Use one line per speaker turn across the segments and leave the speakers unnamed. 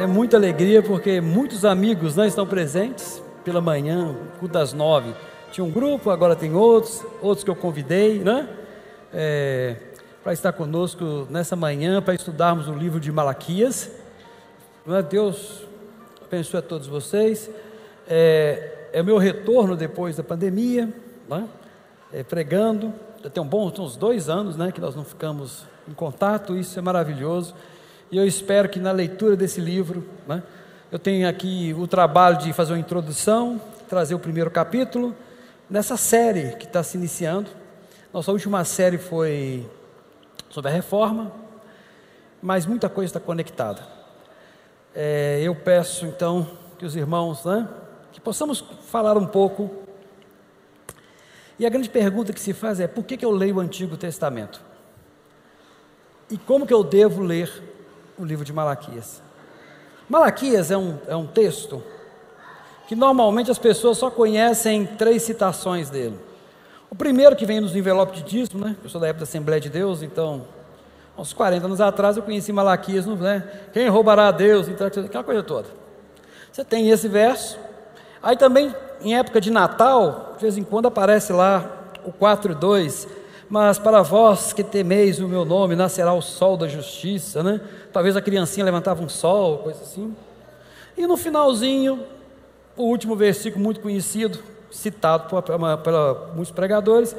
É muita alegria porque muitos amigos né, estão presentes pela manhã, culto das nove. Tinha um grupo, agora tem outros, outros que eu convidei, né? É, para estar conosco nessa manhã, para estudarmos o livro de Malaquias. É? Deus abençoe a todos vocês. É, é o meu retorno depois da pandemia, né? é, pregando. Já tem um bom, uns dois anos né, que nós não ficamos em contato, isso é maravilhoso. E eu espero que na leitura desse livro, né, eu tenha aqui o trabalho de fazer uma introdução, trazer o primeiro capítulo, nessa série que está se iniciando. Nossa última série foi sobre a reforma, mas muita coisa está conectada. É, eu peço então que os irmãos, né, que possamos falar um pouco. E a grande pergunta que se faz é: por que, que eu leio o Antigo Testamento? E como que eu devo ler o livro de Malaquias? Malaquias é um, é um texto que normalmente as pessoas só conhecem três citações dele. O primeiro que vem nos envelopes de dízimo, né? Eu sou da época da Assembleia de Deus, então, uns 40 anos atrás eu conheci Malaquias, né? Quem roubará a Deus, aquela coisa toda. Você tem esse verso, Aí também, em época de Natal, de vez em quando aparece lá o 4.2, mas para vós que temeis o meu nome, nascerá o sol da justiça, né? Talvez a criancinha levantava um sol, coisa assim. E no finalzinho, o último versículo muito conhecido, citado por, por muitos pregadores,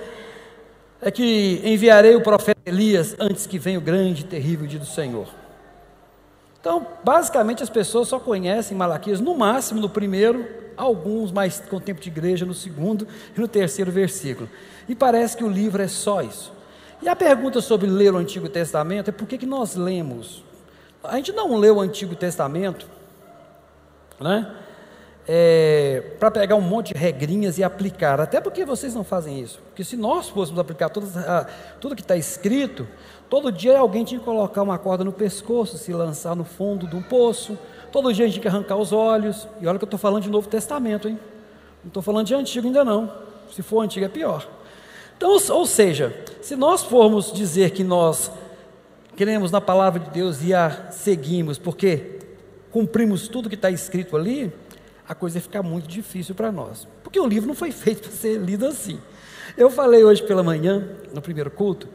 é que enviarei o profeta Elias antes que venha o grande e terrível dia do Senhor. Então, basicamente, as pessoas só conhecem Malaquias, no máximo no primeiro, alguns mais com tempo de igreja no segundo e no terceiro versículo. E parece que o livro é só isso. E a pergunta sobre ler o Antigo Testamento é por que, que nós lemos? A gente não lê o Antigo Testamento, né? É, para pegar um monte de regrinhas e aplicar, até porque vocês não fazem isso. Porque se nós fôssemos aplicar todas, tudo que está escrito, Todo dia alguém tinha que colocar uma corda no pescoço, se lançar no fundo de um poço. Todo dia a gente tinha que arrancar os olhos. E olha que eu estou falando de Novo Testamento, hein? Não estou falando de Antigo ainda não. Se for Antigo é pior. Então, ou seja, se nós formos dizer que nós queremos na palavra de Deus e a seguimos, porque cumprimos tudo que está escrito ali, a coisa ia ficar muito difícil para nós. Porque o livro não foi feito para ser lido assim. Eu falei hoje pela manhã, no primeiro culto,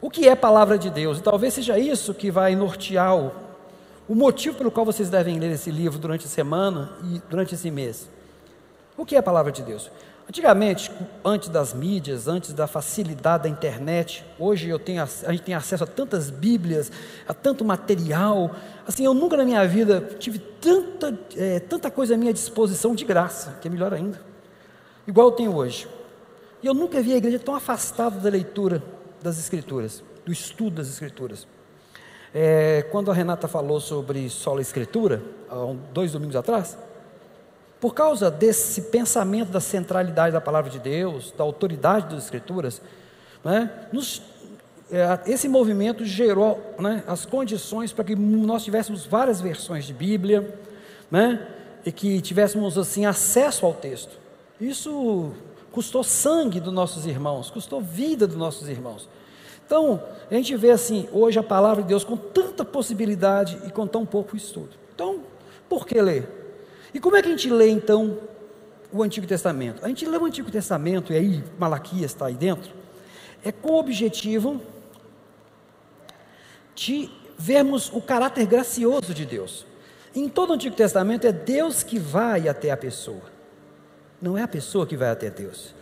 o que é palavra de Deus? E talvez seja isso que vai nortear o, o motivo pelo qual vocês devem ler esse livro durante a semana e durante esse mês. O que é a palavra de Deus? Antigamente, antes das mídias, antes da facilidade da internet, hoje eu tenho, a gente tem acesso a tantas Bíblias, a tanto material. Assim, eu nunca na minha vida tive tanta, é, tanta coisa à minha disposição de graça, que é melhor ainda, igual eu tenho hoje. E eu nunca vi a igreja tão afastada da leitura das Escrituras, do estudo das Escrituras. É, quando a Renata falou sobre sola escritura, há dois domingos atrás, por causa desse pensamento da centralidade da palavra de Deus, da autoridade das Escrituras, né, nos, é, esse movimento gerou né, as condições para que nós tivéssemos várias versões de Bíblia, né, e que tivéssemos assim acesso ao texto. Isso custou sangue dos nossos irmãos, custou vida dos nossos irmãos. Então, a gente vê assim, hoje a palavra de Deus com tanta possibilidade e com tão pouco estudo. Então, por que ler? E como é que a gente lê então o Antigo Testamento? A gente lê o Antigo Testamento, e aí Malaquias está aí dentro, é com o objetivo de vermos o caráter gracioso de Deus. Em todo o Antigo Testamento é Deus que vai até a pessoa. Não é a pessoa que vai até Deus.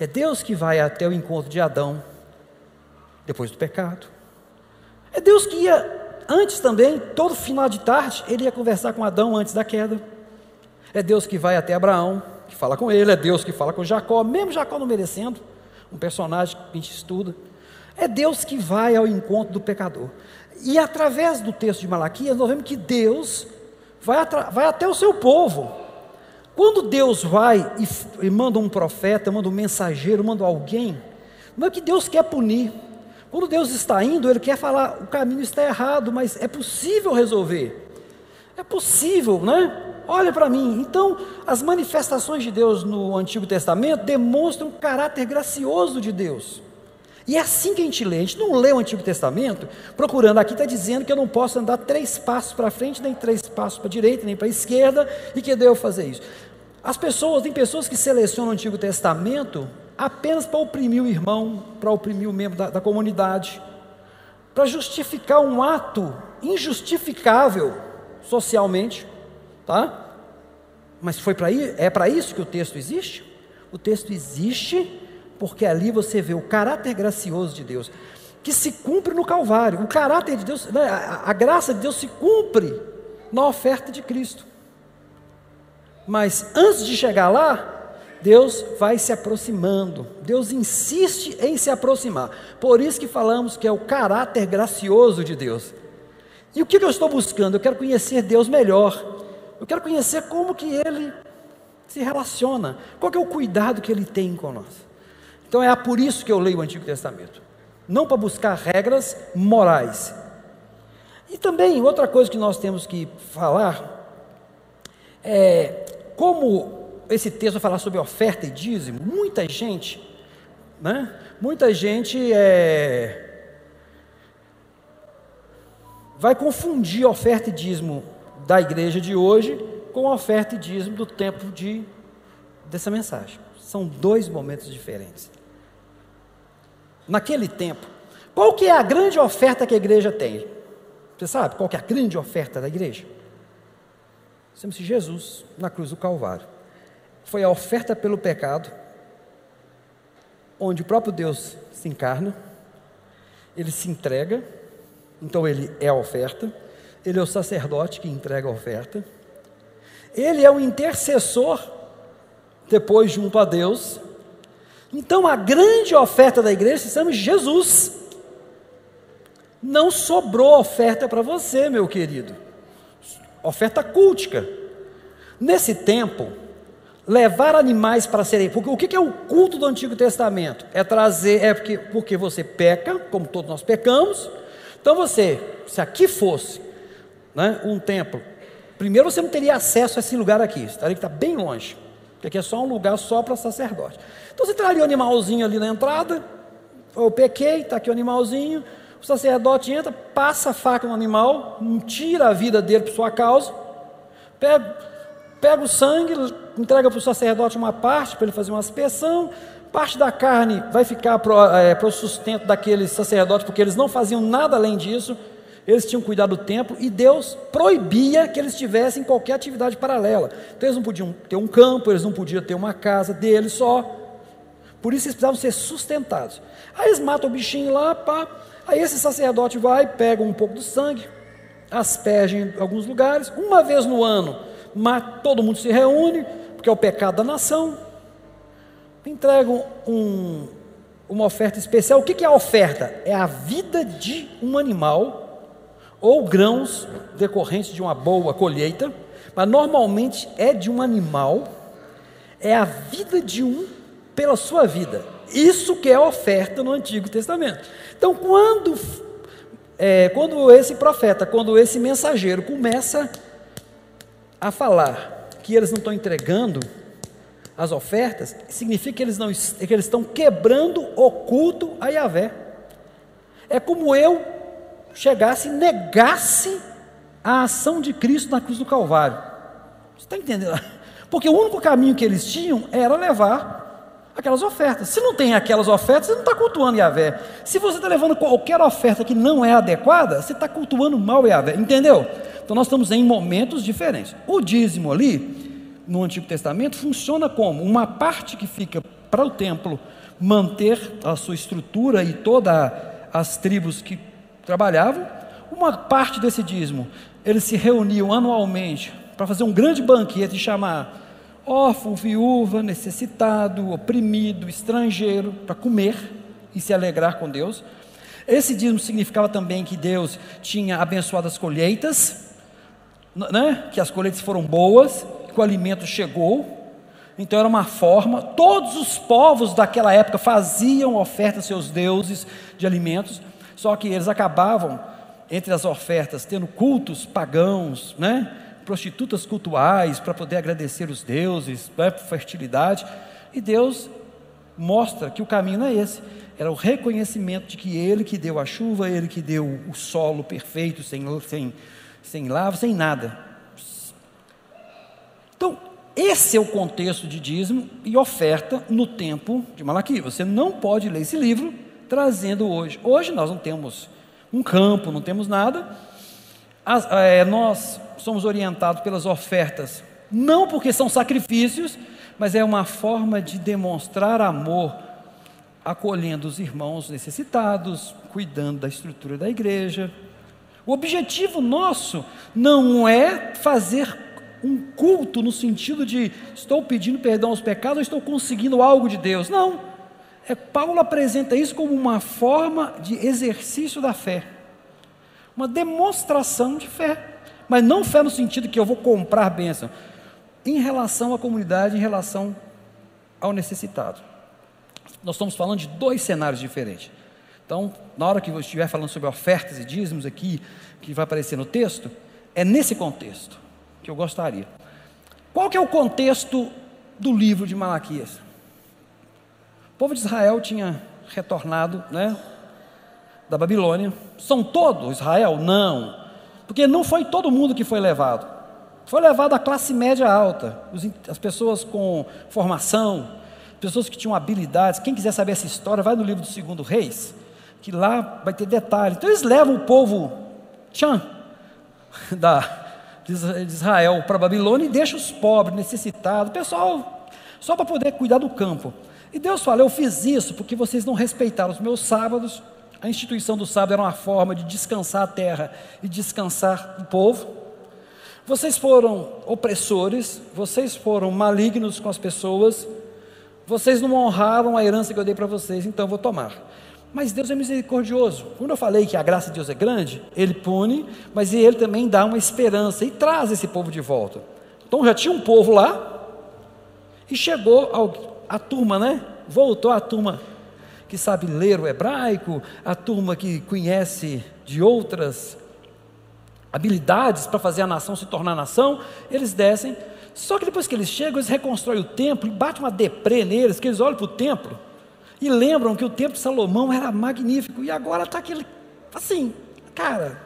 É Deus que vai até o encontro de Adão depois do pecado. É Deus que ia, antes também, todo final de tarde, ele ia conversar com Adão antes da queda. É Deus que vai até Abraão, que fala com ele. É Deus que fala com Jacó, mesmo Jacó não merecendo, um personagem que a gente estuda. É Deus que vai ao encontro do pecador. E através do texto de Malaquias, nós vemos que Deus vai, vai até o seu povo quando Deus vai e, e manda um profeta, manda um mensageiro, manda alguém, não é que Deus quer punir. Quando Deus está indo, Ele quer falar, o caminho está errado, mas é possível resolver. É possível, né? Olha para mim. Então, as manifestações de Deus no Antigo Testamento demonstram o caráter gracioso de Deus. E é assim que a gente lê. A gente não lê o Antigo Testamento procurando. Aqui está dizendo que eu não posso andar três passos para frente, nem três passos para a direita, nem para a esquerda, e que devo fazer isso. As pessoas, tem pessoas que selecionam o Antigo Testamento apenas para oprimir o irmão, para oprimir o membro da, da comunidade, para justificar um ato injustificável socialmente, tá? Mas foi para é para isso que o texto existe? O texto existe porque ali você vê o caráter gracioso de Deus, que se cumpre no Calvário. O caráter de Deus, né, a, a graça de Deus se cumpre na oferta de Cristo. Mas antes de chegar lá, Deus vai se aproximando, Deus insiste em se aproximar. Por isso que falamos que é o caráter gracioso de Deus. E o que eu estou buscando? Eu quero conhecer Deus melhor. Eu quero conhecer como que Ele se relaciona, qual é o cuidado que Ele tem com nós. Então é por isso que eu leio o Antigo Testamento, não para buscar regras morais. E também outra coisa que nós temos que falar é como esse texto vai falar sobre oferta e dízimo, muita gente, né? Muita gente é, vai confundir oferta e dízimo da igreja de hoje com a oferta e dízimo do tempo de, dessa mensagem. São dois momentos diferentes naquele tempo, qual que é a grande oferta que a igreja tem? Você sabe qual que é a grande oferta da igreja? Chama-se Jesus na cruz do Calvário. Foi a oferta pelo pecado, onde o próprio Deus se encarna, ele se entrega, então ele é a oferta, ele é o sacerdote que entrega a oferta, ele é o intercessor, depois junto a Deus, então a grande oferta da igreja se chama Jesus. Não sobrou oferta para você, meu querido. Oferta cultica. Nesse tempo, levar animais para serem. Porque o que é o culto do Antigo Testamento? É trazer, é porque, porque você peca, como todos nós pecamos. Então você, se aqui fosse né, um templo, primeiro você não teria acesso a esse lugar aqui, estaria que está bem longe, porque aqui é só um lugar só para sacerdote. Então você traria o animalzinho ali na entrada, eu pequei, está aqui o animalzinho, o sacerdote entra, passa a faca no animal, tira a vida dele por sua causa, pega, pega o sangue, entrega para o sacerdote uma parte, para ele fazer uma aspersão, parte da carne vai ficar para é, o sustento daqueles sacerdotes, porque eles não faziam nada além disso, eles tinham cuidado do templo e Deus proibia que eles tivessem qualquer atividade paralela. Então eles não podiam ter um campo, eles não podiam ter uma casa deles só. Por isso eles precisavam ser sustentados. Aí eles matam o bichinho lá, pá. Aí esse sacerdote vai, pega um pouco do sangue, asperge em alguns lugares. Uma vez no ano, mata, todo mundo se reúne, porque é o pecado da nação. Entregam um, uma oferta especial. O que é a oferta? É a vida de um animal ou grãos decorrentes de uma boa colheita, mas normalmente é de um animal, é a vida de um pela sua vida. Isso que é oferta no Antigo Testamento. Então, quando, é, quando esse profeta, quando esse mensageiro começa a falar que eles não estão entregando as ofertas, significa que eles, não, que eles estão quebrando o culto a Yahvé. É como eu chegasse e negasse a ação de Cristo na cruz do Calvário. Você está entendendo? Porque o único caminho que eles tinham era levar aquelas ofertas. Se não tem aquelas ofertas, você não está cultuando Yahvé. Se você está levando qualquer oferta que não é adequada, você está cultuando mal Yahvé. Entendeu? Então nós estamos em momentos diferentes. O dízimo ali, no Antigo Testamento, funciona como uma parte que fica para o templo manter a sua estrutura e todas as tribos que trabalhavam. Uma parte desse dízimo, eles se reuniam anualmente para fazer um grande banquete e chamar órfão, viúva, necessitado, oprimido, estrangeiro, para comer e se alegrar com Deus. Esse dízimo significava também que Deus tinha abençoado as colheitas, né? que as colheitas foram boas, que o alimento chegou. Então era uma forma, todos os povos daquela época faziam ofertas aos seus deuses de alimentos, só que eles acabavam, entre as ofertas, tendo cultos pagãos, né? prostitutas cultuais para poder agradecer os deuses, né, fertilidade. E Deus mostra que o caminho não é esse. era o reconhecimento de que Ele que deu a chuva, Ele que deu o solo perfeito, sem, sem, sem lava, sem nada. Então, esse é o contexto de dízimo e oferta no tempo de Malaquias. Você não pode ler esse livro trazendo hoje. Hoje nós não temos um campo, não temos nada. As, é, nós somos orientados pelas ofertas, não porque são sacrifícios, mas é uma forma de demonstrar amor, acolhendo os irmãos necessitados, cuidando da estrutura da igreja. O objetivo nosso não é fazer um culto no sentido de estou pedindo perdão aos pecados, ou estou conseguindo algo de Deus. Não. É, Paulo apresenta isso como uma forma de exercício da fé, uma demonstração de fé, mas não fé no sentido que eu vou comprar bênção, em relação à comunidade, em relação ao necessitado. Nós estamos falando de dois cenários diferentes. Então, na hora que eu estiver falando sobre ofertas e dízimos aqui, que vai aparecer no texto, é nesse contexto que eu gostaria. Qual que é o contexto do livro de Malaquias? O povo de Israel tinha retornado, né, da Babilônia. São todos Israel? Não, porque não foi todo mundo que foi levado. Foi levado a classe média alta, as pessoas com formação, pessoas que tinham habilidades. Quem quiser saber essa história, vai no livro do Segundo Reis, que lá vai ter detalhes. Então eles levam o povo tchan, da, de Israel para Babilônia e deixa os pobres, necessitados, pessoal, só para poder cuidar do campo. E Deus fala: Eu fiz isso porque vocês não respeitaram os meus sábados. A instituição do sábado era uma forma de descansar a terra e descansar o povo. Vocês foram opressores, vocês foram malignos com as pessoas, vocês não honraram a herança que eu dei para vocês, então eu vou tomar. Mas Deus é misericordioso. Quando eu falei que a graça de Deus é grande, Ele pune, mas Ele também dá uma esperança e traz esse povo de volta. Então já tinha um povo lá, e chegou a turma, né? Voltou a turma que sabe ler o hebraico, a turma que conhece de outras habilidades para fazer a nação se tornar nação, eles descem. Só que depois que eles chegam, eles reconstroem o templo e bate uma deprê neles, que eles olham para o templo e lembram que o templo de Salomão era magnífico e agora está aquele, assim, cara,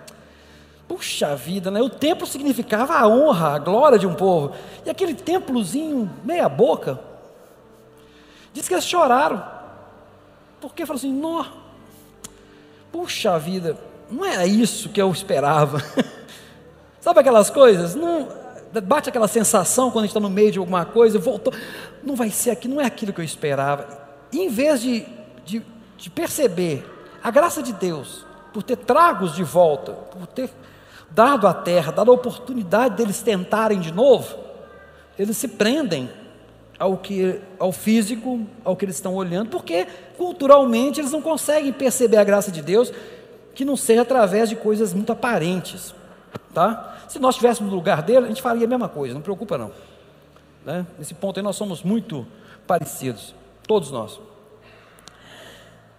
puxa vida, né? O templo significava a honra, a glória de um povo, e aquele templozinho meia boca, diz que eles choraram, porque falaram assim, nó, puxa vida, não é isso que eu esperava. Sabe aquelas coisas? Não, bate aquela sensação quando a gente está no meio de alguma coisa, voltou, não vai ser aqui, não é aquilo que eu esperava. Em vez de, de, de perceber a graça de Deus, por ter tragos de volta, por ter dado à terra, dado a oportunidade deles tentarem de novo, eles se prendem ao que ao físico, ao que eles estão olhando, porque culturalmente eles não conseguem perceber a graça de Deus que não seja através de coisas muito aparentes, tá? Se nós estivéssemos no lugar dele, a gente faria a mesma coisa, não preocupa não. Né? Nesse ponto aí nós somos muito parecidos. Todos nós.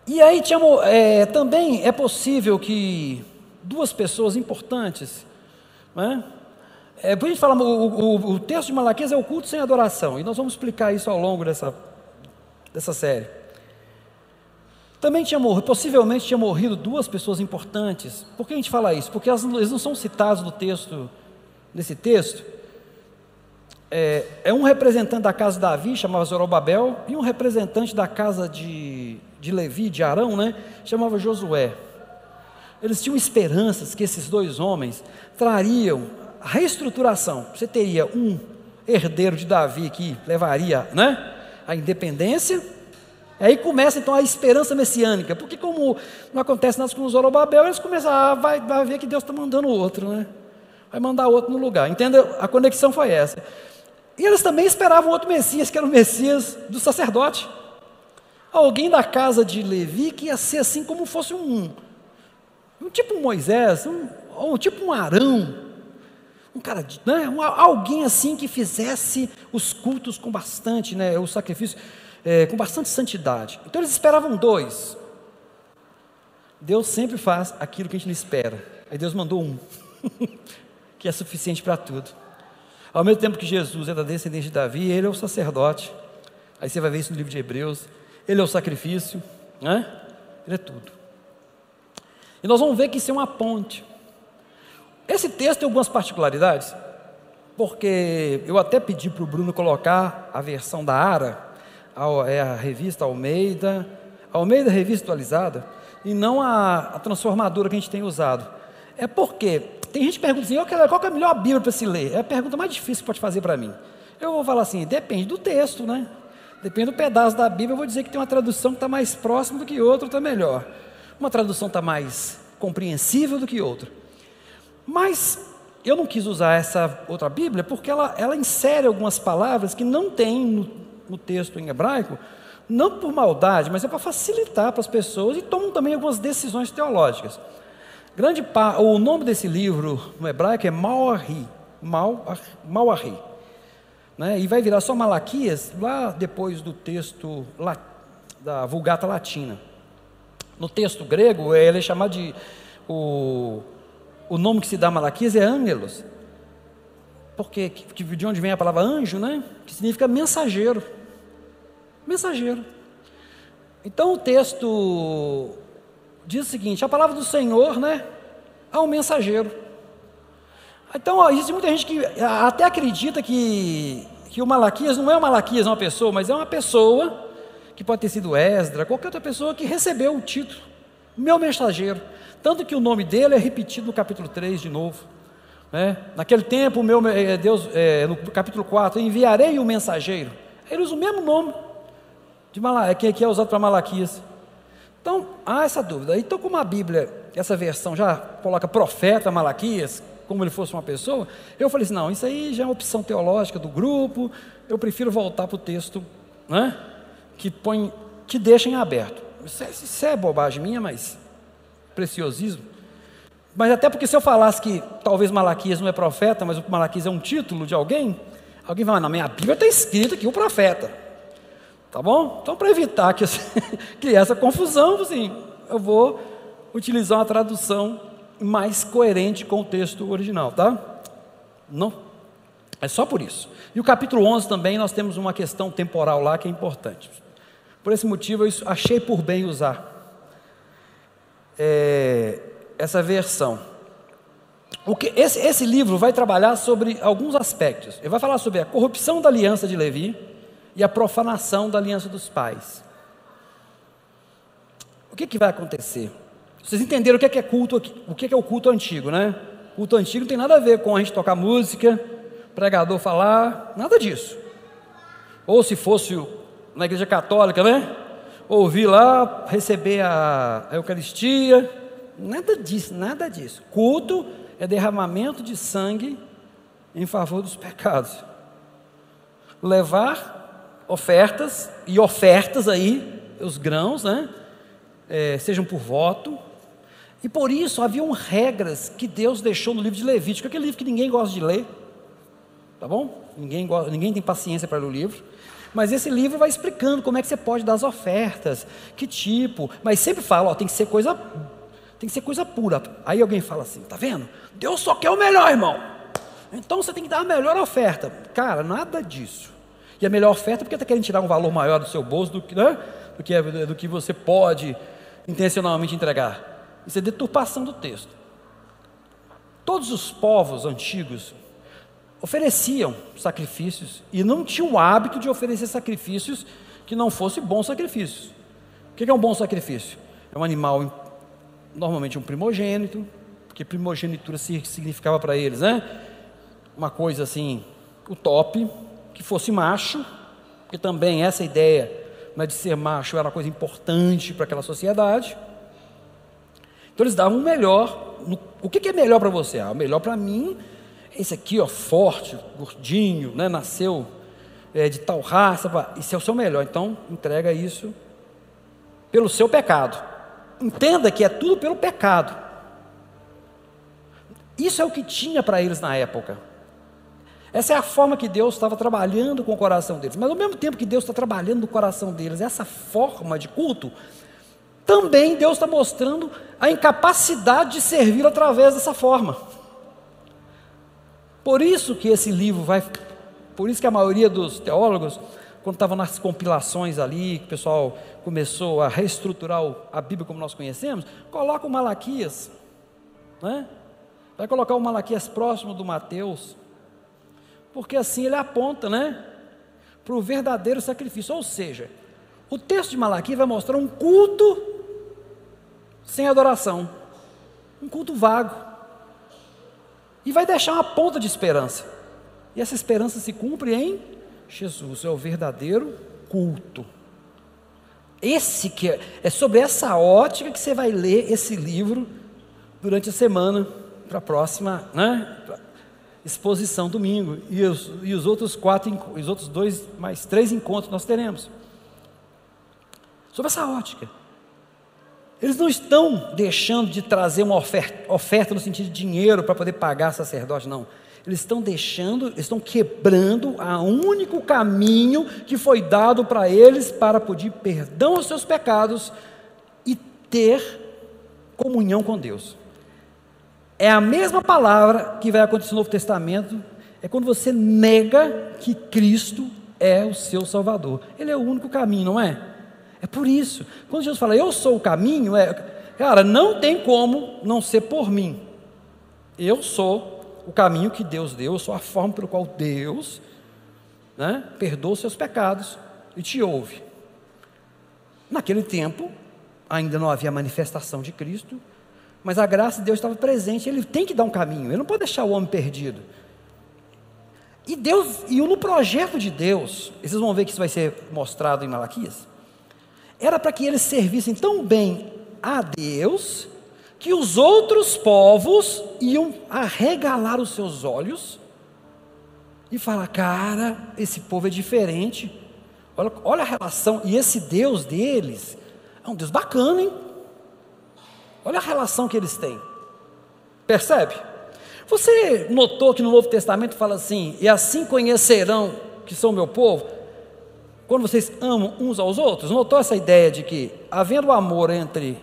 E aí tinha, é, também é possível que duas pessoas importantes, né? É, por gente falar, o, o, o, texto de Malaquias é o culto sem adoração, e nós vamos explicar isso ao longo dessa, dessa série. Também tinha morrido, possivelmente tinha morrido duas pessoas importantes. Por que a gente fala isso? Porque elas, eles não são citados no texto, nesse texto, é, é, um representante da casa de Davi, chamava Zorobabel, e um representante da casa de, de Levi, de Arão, né, chamava Josué. Eles tinham esperanças que esses dois homens trariam reestruturação. Você teria um herdeiro de Davi que levaria né, a independência, aí começa então a esperança messiânica, porque como não acontece nada com Zorobabel, eles começam a ah, vai, vai ver que Deus está mandando outro, né? Vai mandar outro no lugar. Entendeu? A conexão foi essa. E eles também esperavam outro Messias, que era o Messias do sacerdote. Alguém da casa de Levi que ia ser assim como fosse um, um tipo um Moisés, um, tipo um Arão, um cara, né, um, alguém assim que fizesse os cultos com bastante, né, o sacrifício é, com bastante santidade. Então eles esperavam dois. Deus sempre faz aquilo que a gente não espera. Aí Deus mandou um, que é suficiente para tudo. Ao mesmo tempo que Jesus é da descendência de Davi, ele é o sacerdote. Aí você vai ver isso no livro de Hebreus. Ele é o sacrifício, né? Ele é tudo. E nós vamos ver que isso é uma ponte. Esse texto tem algumas particularidades, porque eu até pedi para o Bruno colocar a versão da ARA, é a revista Almeida, Almeida Revista Atualizada, e não a, a transformadora que a gente tem usado. É porque tem gente que pergunta assim, qual é a melhor Bíblia para se ler? É a pergunta mais difícil que pode fazer para mim. Eu vou falar assim, depende do texto, né? Depende do pedaço da Bíblia, eu vou dizer que tem uma tradução que está mais próxima do que outra, está melhor. Uma tradução está mais compreensível do que outra. Mas eu não quis usar essa outra Bíblia porque ela, ela insere algumas palavras que não tem no, no texto em hebraico, não por maldade, mas é para facilitar para as pessoas e tomam também algumas decisões teológicas. Grande o nome desse livro no hebraico é Mauahi, Mauahi, né? e vai virar só Malaquias lá depois do texto da Vulgata Latina. No texto grego, ele é chamado de o, o nome que se dá a Malaquias é Ângelos, porque de onde vem a palavra anjo, né? Que significa mensageiro mensageiro. Então o texto diz o seguinte: a palavra do Senhor, né, um mensageiro. Então ó, existe muita gente que até acredita que, que o Malaquias não é o Malaquias uma pessoa, mas é uma pessoa que pode ter sido Esdra, qualquer outra pessoa que recebeu o título, meu mensageiro. Tanto que o nome dele é repetido no capítulo 3 de novo. Né? Naquele tempo, meu, eh, Deus, é, no capítulo 4, enviarei o mensageiro. Ele usa o mesmo nome de Mala, que, que é usado para Malaquias. Então, há essa dúvida. Então, como a Bíblia, essa versão já coloca profeta Malaquias, como ele fosse uma pessoa, eu falei assim: não, isso aí já é uma opção teológica do grupo, eu prefiro voltar para o texto né, que põe, que deixa em aberto. Isso é, isso é bobagem minha, mas preciosismo. Mas até porque se eu falasse que talvez Malaquias não é profeta, mas o Malaquias é um título de alguém, alguém vai, na minha Bíblia está escrito aqui o profeta. Tá bom? Então, para evitar que essa confusão, assim, eu vou utilizar uma tradução mais coerente com o texto original, tá? Não. É só por isso. E o capítulo 11 também nós temos uma questão temporal lá que é importante. Por esse motivo eu achei por bem usar é, essa versão. O que, esse, esse livro vai trabalhar sobre alguns aspectos. Ele vai falar sobre a corrupção da aliança de Levi, e a profanação da aliança dos pais. O que, que vai acontecer? Vocês entenderam o que é, que é culto, o que é, que é o culto antigo, né? Culto antigo não tem nada a ver com a gente tocar música, pregador falar, nada disso. Ou se fosse na igreja católica, né? Ouvir lá, receber a, Eucaristia, nada disso, nada disso. Culto é derramamento de sangue em favor dos pecados. Levar ofertas e ofertas aí, os grãos, né? É, sejam por voto. E por isso haviam regras que Deus deixou no livro de Levítico, aquele livro que ninguém gosta de ler, tá bom? Ninguém, gosta, ninguém tem paciência para ler o livro. Mas esse livro vai explicando como é que você pode dar as ofertas, que tipo, mas sempre fala, ó, tem que ser coisa, tem que ser coisa pura. Aí alguém fala assim, tá vendo? Deus só quer o melhor, irmão. Então você tem que dar a melhor oferta. Cara, nada disso. E a melhor oferta porque está querendo tirar um valor maior do seu bolso do que, né? do, que, do que você pode intencionalmente entregar. Isso é deturpação do texto. Todos os povos antigos ofereciam sacrifícios e não tinham o hábito de oferecer sacrifícios que não fossem bons sacrifícios. O que é um bom sacrifício? É um animal, normalmente um primogênito, porque primogenitura significava para eles, né? Uma coisa assim, o top, que fosse macho, que também essa ideia né, de ser macho era uma coisa importante para aquela sociedade. Então eles davam o melhor. O que, é melhor para você? Ah, o melhor para mim esse aqui, ó, forte, gordinho, né, nasceu é, de tal raça, isso é o seu melhor. Então entrega isso pelo seu pecado. Entenda que é tudo pelo pecado. Isso é o que tinha para eles na época. Essa é a forma que Deus estava trabalhando com o coração deles. Mas ao mesmo tempo que Deus está trabalhando no coração deles, essa forma de culto, também Deus está mostrando a incapacidade de servir através dessa forma. Por isso que esse livro vai, por isso que a maioria dos teólogos quando estava nas compilações ali, que o pessoal começou a reestruturar a Bíblia como nós conhecemos, coloca o Malaquias, né? vai colocar o Malaquias próximo do Mateus, porque assim ele aponta, né, para o verdadeiro sacrifício, ou seja, o texto de Malaquias vai mostrar um culto sem adoração, um culto vago, e vai deixar uma ponta de esperança, e essa esperança se cumpre em Jesus, é o verdadeiro culto. Esse que é, é sobre essa ótica que você vai ler esse livro durante a semana para a próxima, né? Exposição domingo e os, e os outros quatro, os outros dois mais três encontros nós teremos sobre essa ótica. Eles não estão deixando de trazer uma oferta, oferta no sentido de dinheiro para poder pagar sacerdote, não. Eles estão deixando, estão quebrando o único caminho que foi dado para eles para pedir perdão aos seus pecados e ter comunhão com Deus. É a mesma palavra que vai acontecer no Novo Testamento, é quando você nega que Cristo é o seu Salvador. Ele é o único caminho, não é? É por isso. Quando Jesus fala, eu sou o caminho, é, cara, não tem como não ser por mim. Eu sou o caminho que Deus deu, eu sou a forma pelo qual Deus né, perdoa os seus pecados e te ouve. Naquele tempo, ainda não havia manifestação de Cristo, mas a graça de Deus estava presente, ele tem que dar um caminho, ele não pode deixar o homem perdido. E Deus, e no projeto de Deus, vocês vão ver que isso vai ser mostrado em Malaquias, era para que eles servissem tão bem a Deus, que os outros povos iam arregalar os seus olhos e falar: cara, esse povo é diferente. Olha, olha a relação, e esse Deus deles é um Deus bacana, hein? Olha a relação que eles têm. Percebe? Você notou que no Novo Testamento fala assim: e assim conhecerão que são meu povo? Quando vocês amam uns aos outros, notou essa ideia de que, havendo amor entre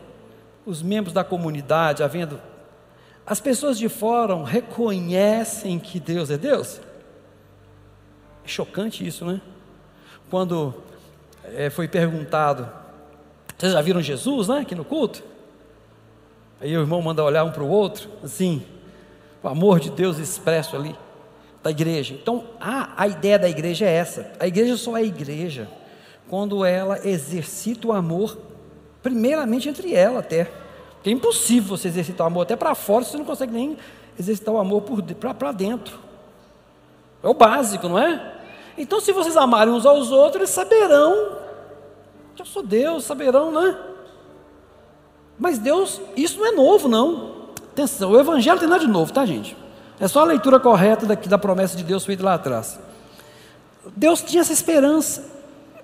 os membros da comunidade, havendo. As pessoas de fora reconhecem que Deus é Deus? É chocante isso, né? Quando é, foi perguntado, vocês já viram Jesus, né, aqui no culto? Aí o irmão manda olhar um para o outro, assim, o amor de Deus expresso ali, da igreja. Então, a, a ideia da igreja é essa: a igreja só é igreja quando ela exercita o amor, primeiramente entre ela até. Porque é impossível você exercitar o amor até para fora, você não consegue nem exercitar o amor para dentro. É o básico, não é? Então, se vocês amarem uns aos outros, eles saberão que eu sou Deus, saberão, né? Mas Deus, isso não é novo, não. Atenção, o Evangelho tem nada de novo, tá, gente? É só a leitura correta daqui da promessa de Deus feita lá atrás. Deus tinha essa esperança,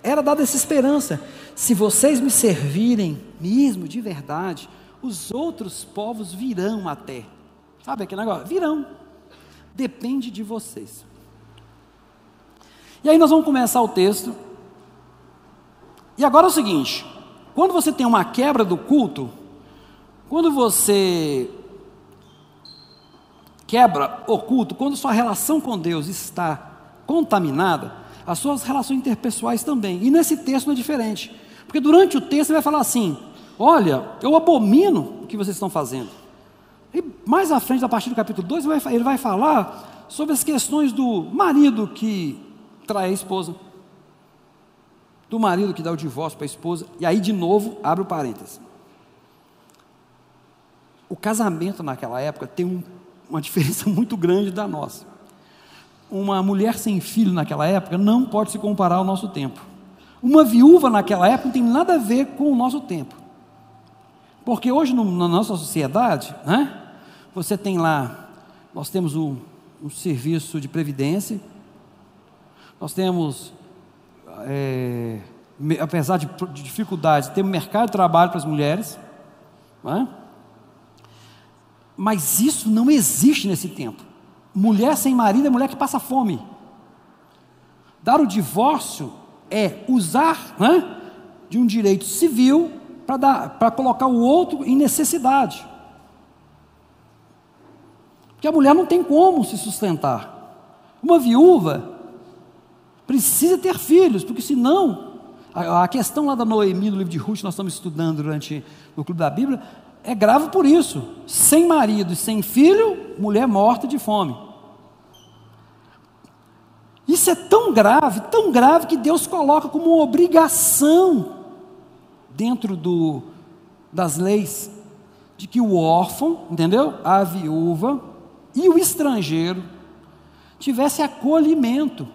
era dada essa esperança. Se vocês me servirem mesmo de verdade, os outros povos virão até. Sabe aquele negócio? Virão. Depende de vocês. E aí nós vamos começar o texto. E agora é o seguinte: quando você tem uma quebra do culto, quando você quebra o culto, quando sua relação com Deus está contaminada, as suas relações interpessoais também. E nesse texto não é diferente. Porque durante o texto ele vai falar assim: Olha, eu abomino o que vocês estão fazendo. E mais à frente, a partir do capítulo 2, ele vai, ele vai falar sobre as questões do marido que trai a esposa, do marido que dá o divórcio para a esposa, e aí de novo abre o parênteses. O casamento naquela época tem um, uma diferença muito grande da nossa. Uma mulher sem filho naquela época não pode se comparar ao nosso tempo. Uma viúva naquela época não tem nada a ver com o nosso tempo. Porque hoje no, na nossa sociedade, né, você tem lá, nós temos um, um serviço de previdência, nós temos, é, apesar de, de dificuldades, temos mercado de trabalho para as mulheres, não é? Mas isso não existe nesse tempo. Mulher sem marido é mulher que passa fome. Dar o divórcio é usar né, de um direito civil para colocar o outro em necessidade. Porque a mulher não tem como se sustentar. Uma viúva, Precisa ter filhos, porque senão, a, a questão lá da Noemi, no livro de Ruth, nós estamos estudando durante o Clube da Bíblia, é grave por isso. Sem marido e sem filho, mulher morta de fome. Isso é tão grave, tão grave que Deus coloca como uma obrigação dentro do, das leis de que o órfão, entendeu? A viúva e o estrangeiro tivesse acolhimento.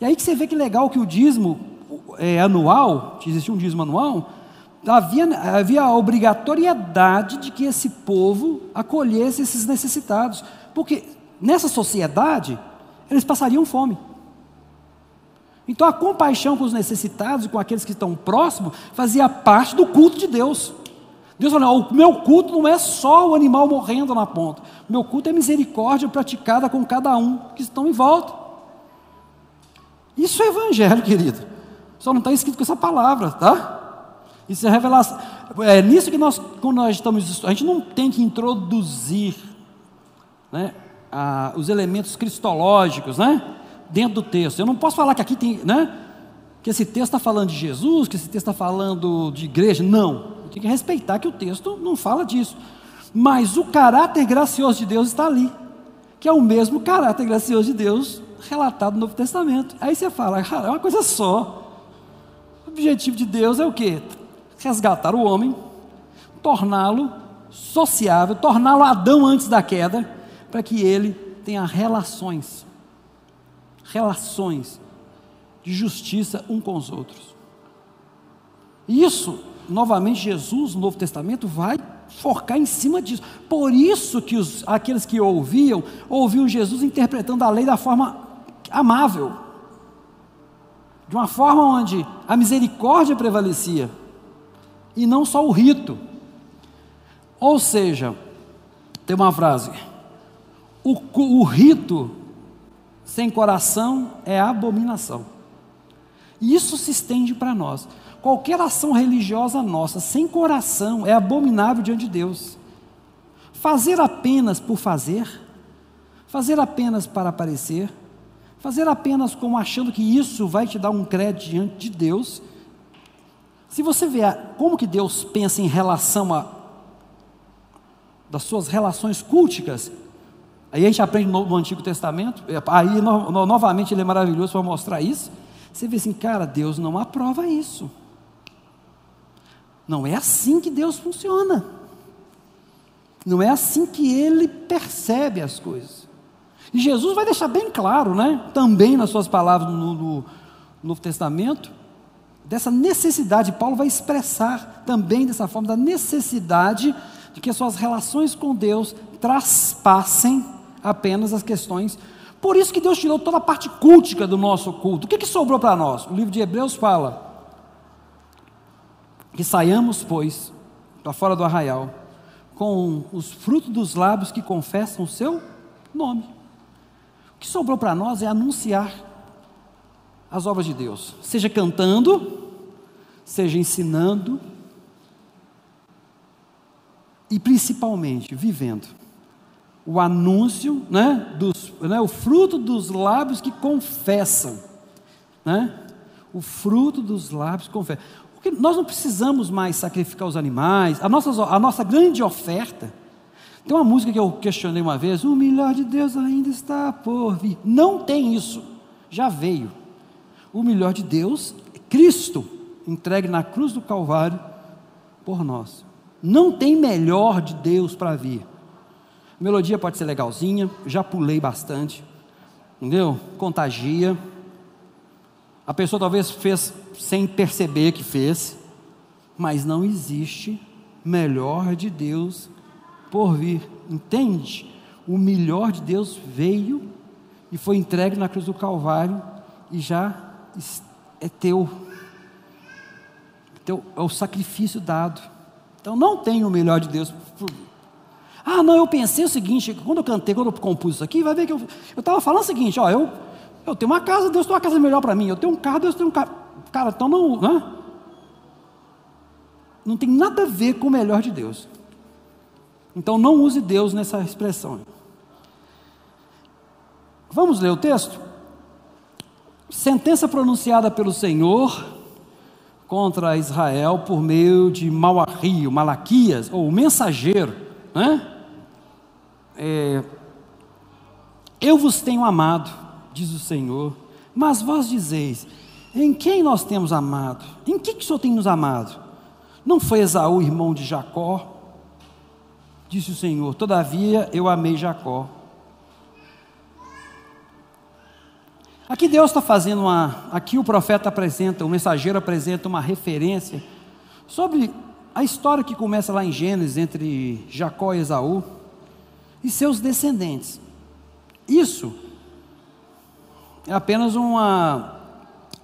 E aí que você vê que legal que o dízimo é, anual, existia um dízimo anual, havia, havia a obrigatoriedade de que esse povo acolhesse esses necessitados, porque nessa sociedade eles passariam fome. Então a compaixão com os necessitados e com aqueles que estão próximos fazia parte do culto de Deus. Deus falou: o meu culto não é só o animal morrendo na ponta, o meu culto é misericórdia praticada com cada um que estão em volta. Isso é evangelho, querido. Só não está escrito com essa palavra, tá? Isso é revelação. É nisso que nós, quando nós estamos, a gente não tem que introduzir, né, a, os elementos cristológicos, né? dentro do texto. Eu não posso falar que aqui tem, né? Que esse texto está falando de Jesus, que esse texto está falando de igreja. Não. Tenho que respeitar que o texto não fala disso. Mas o caráter gracioso de Deus está ali, que é o mesmo caráter gracioso de Deus relatado no Novo Testamento. Aí você fala, cara, é uma coisa só. O objetivo de Deus é o quê? Resgatar o homem, torná-lo sociável, torná-lo Adão antes da queda, para que ele tenha relações relações de justiça um com os outros. Isso, novamente, Jesus no Novo Testamento vai focar em cima disso. Por isso que os, aqueles que ouviam, ouviam Jesus interpretando a lei da forma amável, de uma forma onde a misericórdia prevalecia, e não só o rito. Ou seja, tem uma frase: o, o rito sem coração é abominação. E isso se estende para nós. Qualquer ação religiosa nossa sem coração é abominável diante de Deus. Fazer apenas por fazer, fazer apenas para aparecer, fazer apenas como achando que isso vai te dar um crédito diante de Deus. Se você vê como que Deus pensa em relação a das suas relações culticas, Aí a gente aprende no, no Antigo Testamento, é, aí no, no, novamente ele é maravilhoso para mostrar isso. Você vê assim, cara, Deus não aprova isso. Não é assim que Deus funciona. Não é assim que ele percebe as coisas. E Jesus vai deixar bem claro, né? Também nas suas palavras no, no Novo Testamento, dessa necessidade. Paulo vai expressar também dessa forma da necessidade de que as suas relações com Deus traspassem apenas as questões. Por isso que Deus tirou toda a parte cultica do nosso culto. O que, que sobrou para nós? O livro de Hebreus fala que saiamos, pois, para fora do arraial, com os frutos dos lábios que confessam o seu nome. O que sobrou para nós é anunciar as obras de Deus, seja cantando, seja ensinando e principalmente vivendo o anúncio, né, dos, né, o fruto dos lábios que confessam, né? O fruto dos lábios que confessam. Porque nós não precisamos mais sacrificar os animais. A nossa, a nossa grande oferta. Tem uma música que eu questionei uma vez: o melhor de Deus ainda está por vir. Não tem isso, já veio. O melhor de Deus é Cristo, entregue na cruz do Calvário por nós. Não tem melhor de Deus para vir. A melodia pode ser legalzinha, já pulei bastante, entendeu? Contagia. A pessoa talvez fez sem perceber que fez, mas não existe melhor de Deus por vir, entende? O melhor de Deus veio e foi entregue na cruz do Calvário e já é teu. Teu é o sacrifício dado. Então não tem o melhor de Deus. Ah, não, eu pensei o seguinte, quando eu cantei, quando eu compus isso aqui, vai ver que eu estava falando o seguinte, ó, eu, eu tenho uma casa, Deus tem uma casa melhor para mim, eu tenho um carro, Deus tem um carro. Cara, então não, né? Não tem nada a ver com o melhor de Deus. Então não use Deus nessa expressão. Vamos ler o texto? sentença pronunciada pelo Senhor contra Israel por meio de Mauarri, Malaquias, ou mensageiro, né? É, eu vos tenho amado, diz o Senhor, mas vós dizeis: em quem nós temos amado? Em que, que o Senhor tem nos amado? Não foi Esaú, irmão de Jacó? Disse o Senhor: Todavia eu amei Jacó. Aqui Deus está fazendo uma. Aqui o profeta apresenta, o mensageiro apresenta uma referência sobre a história que começa lá em Gênesis entre Jacó e Esaú e seus descendentes. Isso é apenas uma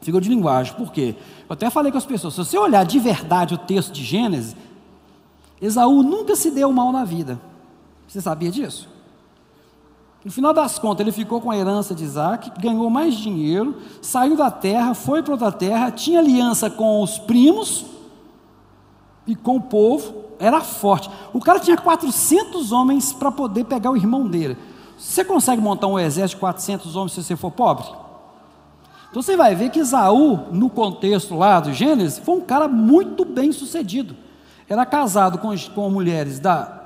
figura de linguagem. Por quê? Eu até falei com as pessoas: se você olhar de verdade o texto de Gênesis, Esaú nunca se deu mal na vida. Você sabia disso? No final das contas, ele ficou com a herança de Isaac, ganhou mais dinheiro, saiu da terra, foi para outra terra, tinha aliança com os primos e com o povo, era forte. O cara tinha 400 homens para poder pegar o irmão dele. Você consegue montar um exército de 400 homens se você for pobre? Então você vai ver que Esaú, no contexto lá do Gênesis, foi um cara muito bem sucedido. Era casado com, com mulheres da,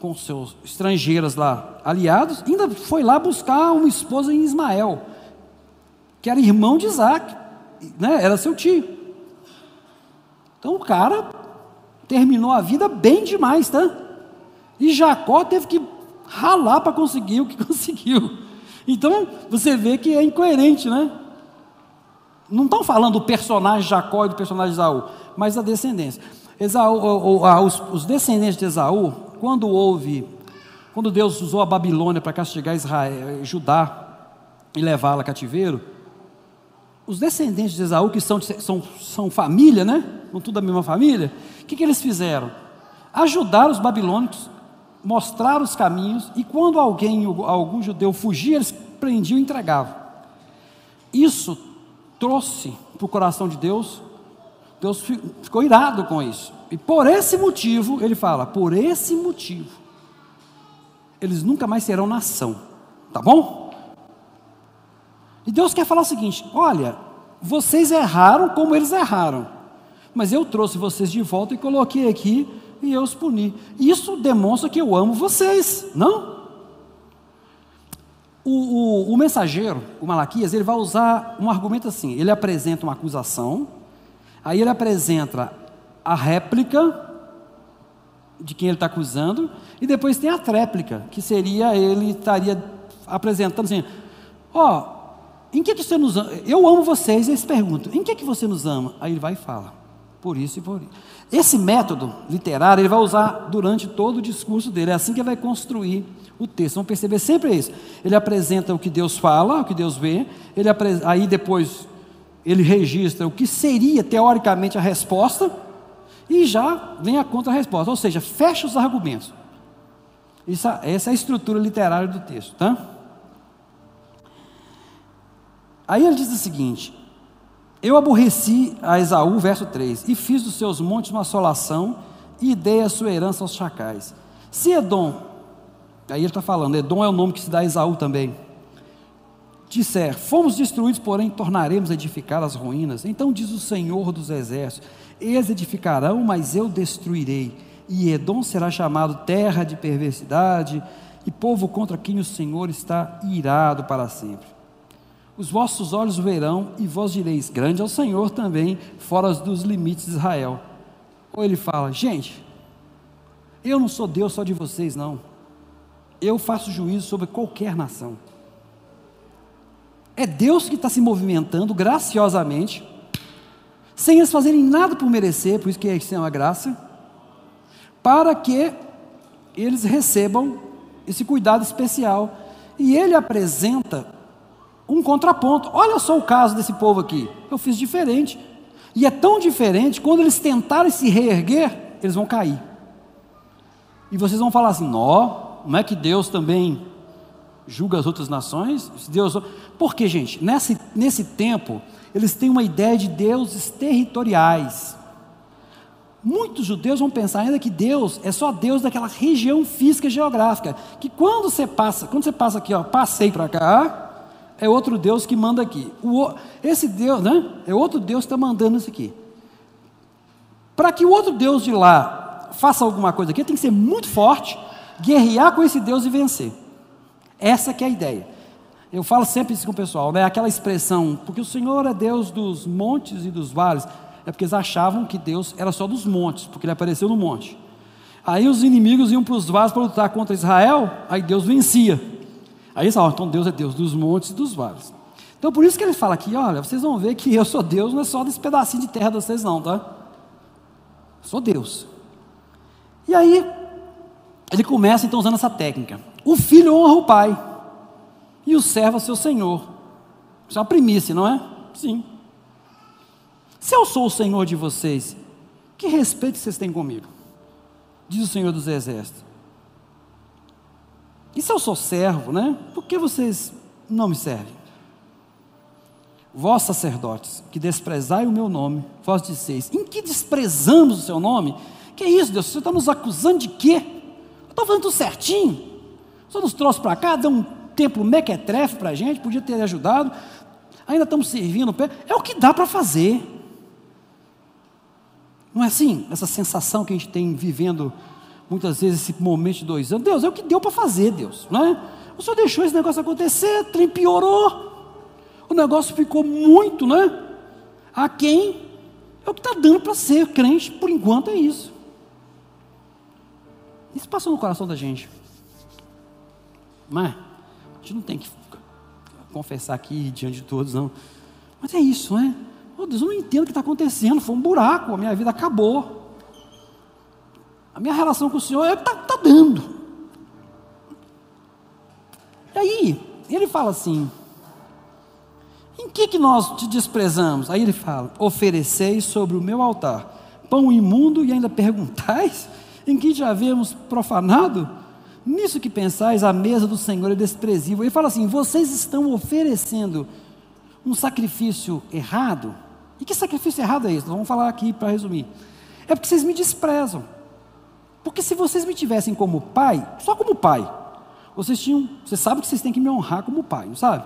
com seus estrangeiras lá, aliados, ainda foi lá buscar uma esposa em Ismael, que era irmão de Isaac, né? era seu tio. Então o cara terminou a vida bem demais, tá? E Jacó teve que ralar para conseguir o que conseguiu. Então você vê que é incoerente, né? Não estão falando do personagem Jacó e do personagem Esaú, mas da descendência. Esaú, os, os descendentes de Esaú, quando houve, quando Deus usou a Babilônia para castigar Israel, Judá e levá-la cativeiro, os descendentes de Esaú, que são, são, são família, né? Não tudo da mesma família, o que, que eles fizeram? Ajudaram os babilônicos, mostraram os caminhos, e quando alguém, algum judeu fugia, eles prendiam e entregavam. Isso trouxe para o coração de Deus Deus ficou irado com isso. E por esse motivo, ele fala: por esse motivo, eles nunca mais serão nação. Tá bom? E Deus quer falar o seguinte: olha, vocês erraram como eles erraram, mas eu trouxe vocês de volta e coloquei aqui e eu os puni. Isso demonstra que eu amo vocês, não? O, o, o mensageiro, o Malaquias, ele vai usar um argumento assim: ele apresenta uma acusação Aí ele apresenta a réplica de quem ele está acusando, e depois tem a tréplica, que seria ele estaria apresentando assim: ó, oh, em que, que você nos ama? Eu amo vocês, eles perguntam: em que, que você nos ama? Aí ele vai e fala: por isso e por isso. Esse método literário ele vai usar durante todo o discurso dele, é assim que ele vai construir o texto. Vamos perceber sempre isso. Ele apresenta o que Deus fala, o que Deus vê, ele aí depois ele registra o que seria teoricamente a resposta e já vem a contra-resposta, ou seja, fecha os argumentos. Essa é a estrutura literária do texto, tá? Aí ele diz o seguinte: Eu aborreci a Esaú, verso 3, e fiz dos seus montes uma assolação e dei a sua herança aos chacais. Se Edom, aí ele está falando, Edom é o nome que se dá a Esaú também disser: Fomos destruídos, porém tornaremos a edificar as ruínas. Então diz o Senhor dos Exércitos: Eles edificarão, mas eu destruirei. E Edom será chamado terra de perversidade e povo contra quem o Senhor está irado para sempre. Os vossos olhos verão e vós direis: Grande é o Senhor também, fora dos limites de Israel. Ou ele fala: Gente, eu não sou Deus só de vocês, não. Eu faço juízo sobre qualquer nação. É Deus que está se movimentando graciosamente, sem eles fazerem nada por merecer, por isso que isso é uma graça, para que eles recebam esse cuidado especial. E ele apresenta um contraponto. Olha só o caso desse povo aqui. Eu fiz diferente. E é tão diferente, quando eles tentarem se reerguer, eles vão cair. E vocês vão falar assim: não, não é que Deus também julga as outras nações? Deus... Porque, gente, nesse, nesse tempo, eles têm uma ideia de deuses territoriais. Muitos judeus vão pensar ainda que Deus é só Deus daquela região física geográfica. Que quando você passa, quando você passa aqui, ó, passei para cá, é outro Deus que manda aqui. O, esse Deus, né? É outro Deus que está mandando isso aqui. Para que o outro Deus de lá faça alguma coisa aqui, tem que ser muito forte, guerrear com esse Deus e vencer. Essa que é a ideia. Eu falo sempre isso com o pessoal, né? Aquela expressão, porque o Senhor é Deus dos montes e dos vales, é porque eles achavam que Deus era só dos montes, porque ele apareceu no monte. Aí os inimigos iam para os vales para lutar contra Israel, aí Deus vencia. Aí eles falam, então Deus é Deus dos montes e dos vales. Então por isso que ele fala aqui, olha, vocês vão ver que eu sou Deus, não é só desse pedacinho de terra de vocês não, tá? Sou Deus. E aí, ele começa então usando essa técnica. O filho honra o pai e o servo a seu senhor. Isso é uma primícia, não é? Sim. Se eu sou o senhor de vocês, que respeito vocês têm comigo? Diz o Senhor dos Exércitos. E se eu sou servo, né? Por que vocês não me servem? Vós sacerdotes, que desprezai o meu nome, vós disseis, em que desprezamos o seu nome? Que é isso, Deus? Você está nos acusando de quê? Eu estou falando tudo certinho. Senhor nos trouxe para cá, deu um templo mequetrefe para a gente, podia ter ajudado, ainda estamos servindo, é o que dá para fazer. Não é assim? Essa sensação que a gente tem vivendo muitas vezes esse momento de dois anos. Deus, é o que deu para fazer, Deus. Não é? O Senhor deixou esse negócio acontecer, piorou. O negócio ficou muito, né? A quem? É o que está dando para ser crente, por enquanto é isso. Isso passou no coração da gente. Mas a gente não tem que confessar aqui diante de todos, não. Mas é isso, né? Oh, Deus, eu não entendo o que está acontecendo. Foi um buraco, a minha vida acabou. A minha relação com o Senhor é está tá dando. E aí, ele fala assim: em que, que nós te desprezamos? Aí ele fala: ofereceis sobre o meu altar pão imundo e ainda perguntais em que já havíamos profanado? Nisso que pensais, a mesa do Senhor é desprezível. Ele fala assim: vocês estão oferecendo um sacrifício errado. E que sacrifício errado é esse? Vamos falar aqui para resumir. É porque vocês me desprezam. Porque se vocês me tivessem como pai, só como pai, vocês tinham, vocês sabem que vocês têm que me honrar como pai, não sabe?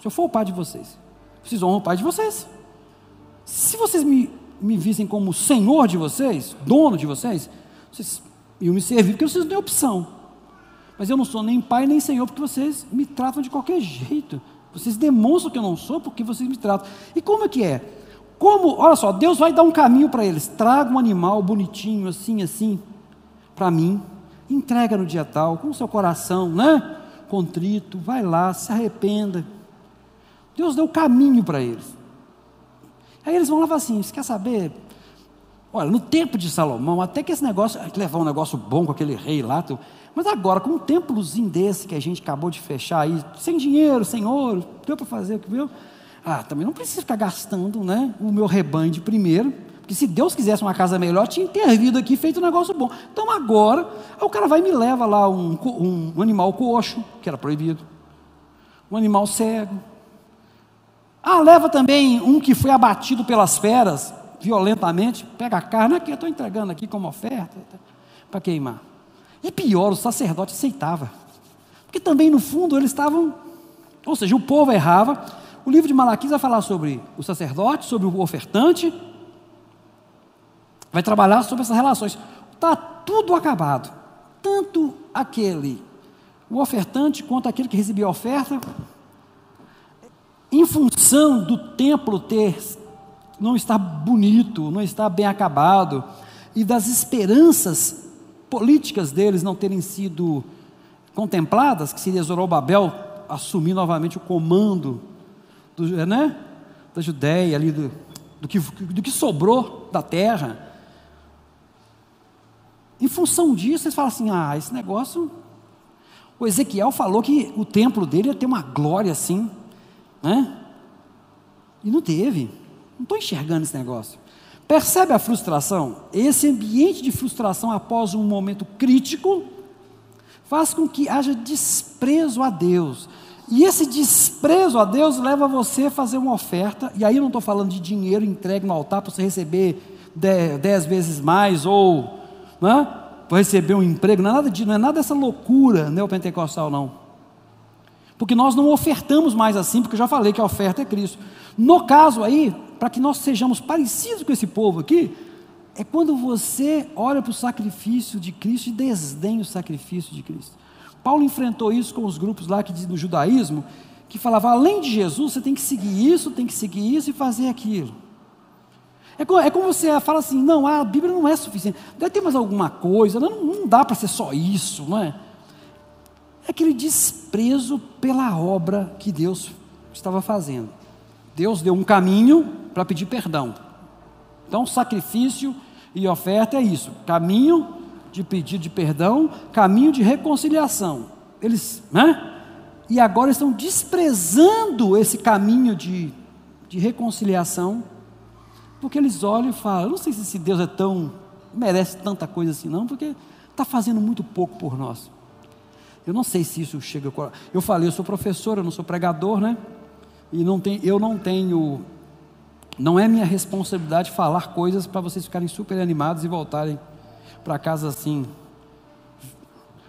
Se eu for o pai de vocês, vocês honram o pai de vocês. Se vocês me, me vissem como senhor de vocês, dono de vocês, vocês iam me servir porque vocês não têm opção. Mas eu não sou nem pai nem senhor porque vocês me tratam de qualquer jeito. Vocês demonstram que eu não sou porque vocês me tratam. E como é que é? Como, olha só, Deus vai dar um caminho para eles. Traga um animal bonitinho, assim, assim, para mim. Entrega no dia tal, com o seu coração, né? Contrito, vai lá, se arrependa. Deus deu o caminho para eles. Aí eles vão lá e falam assim: você quer saber? Olha, no tempo de Salomão, até que esse negócio, levar um negócio bom com aquele rei lá, mas agora, com um templozinho desse que a gente acabou de fechar aí, sem dinheiro, sem ouro, deu para fazer o que viu? Ah, também não precisa ficar gastando né, o meu rebanho de primeiro, porque se Deus quisesse uma casa melhor, tinha intervido aqui feito um negócio bom. Então agora, o cara vai e me leva lá um, um animal coxo, que era proibido, um animal cego. Ah, leva também um que foi abatido pelas feras, violentamente, pega a carne, aqui eu estou entregando aqui como oferta, para queimar. E pior, o sacerdote aceitava. Porque também, no fundo, eles estavam. Ou seja, o povo errava. O livro de Malaquias vai falar sobre o sacerdote, sobre o ofertante. Vai trabalhar sobre essas relações. Está tudo acabado. Tanto aquele, o ofertante, quanto aquele que recebia a oferta. Em função do templo ter não está bonito, não está bem acabado, e das esperanças políticas deles não terem sido contempladas, que seria Zorobabel assumir novamente o comando do, né, da Judéia, ali do, do, que, do que sobrou da terra. Em função disso, eles falam assim: ah, esse negócio. O Ezequiel falou que o templo dele ia ter uma glória assim, né? E não teve. Não estou enxergando esse negócio. Percebe a frustração? Esse ambiente de frustração após um momento crítico faz com que haja desprezo a Deus. E esse desprezo a Deus leva você a fazer uma oferta, e aí eu não estou falando de dinheiro entregue no altar para você receber dez, vezes mais, ou né, para receber um emprego, não é nada, de, não é nada dessa loucura neopentecostal, não. Porque nós não ofertamos mais assim, porque eu já falei que a oferta é Cristo. No caso aí, para que nós sejamos parecidos com esse povo aqui, é quando você olha para o sacrifício de Cristo e desdenha o sacrifício de Cristo. Paulo enfrentou isso com os grupos lá que no judaísmo, que falava, além de Jesus, você tem que seguir isso, tem que seguir isso e fazer aquilo. É como, é como você fala assim, não, a Bíblia não é suficiente, deve ter mais alguma coisa, não, não dá para ser só isso, não é? É aquele desprezo pela obra que Deus estava fazendo. Deus deu um caminho para pedir perdão. Então, sacrifício e oferta é isso: caminho de pedido de perdão, caminho de reconciliação. Eles, né? E agora estão desprezando esse caminho de, de reconciliação, porque eles olham e falam: não sei se esse Deus é tão. merece tanta coisa assim, não, porque está fazendo muito pouco por nós. Eu não sei se isso chega. Eu falei, eu sou professor, eu não sou pregador, né? E não tem, eu não tenho. Não é minha responsabilidade falar coisas para vocês ficarem super animados e voltarem para casa assim.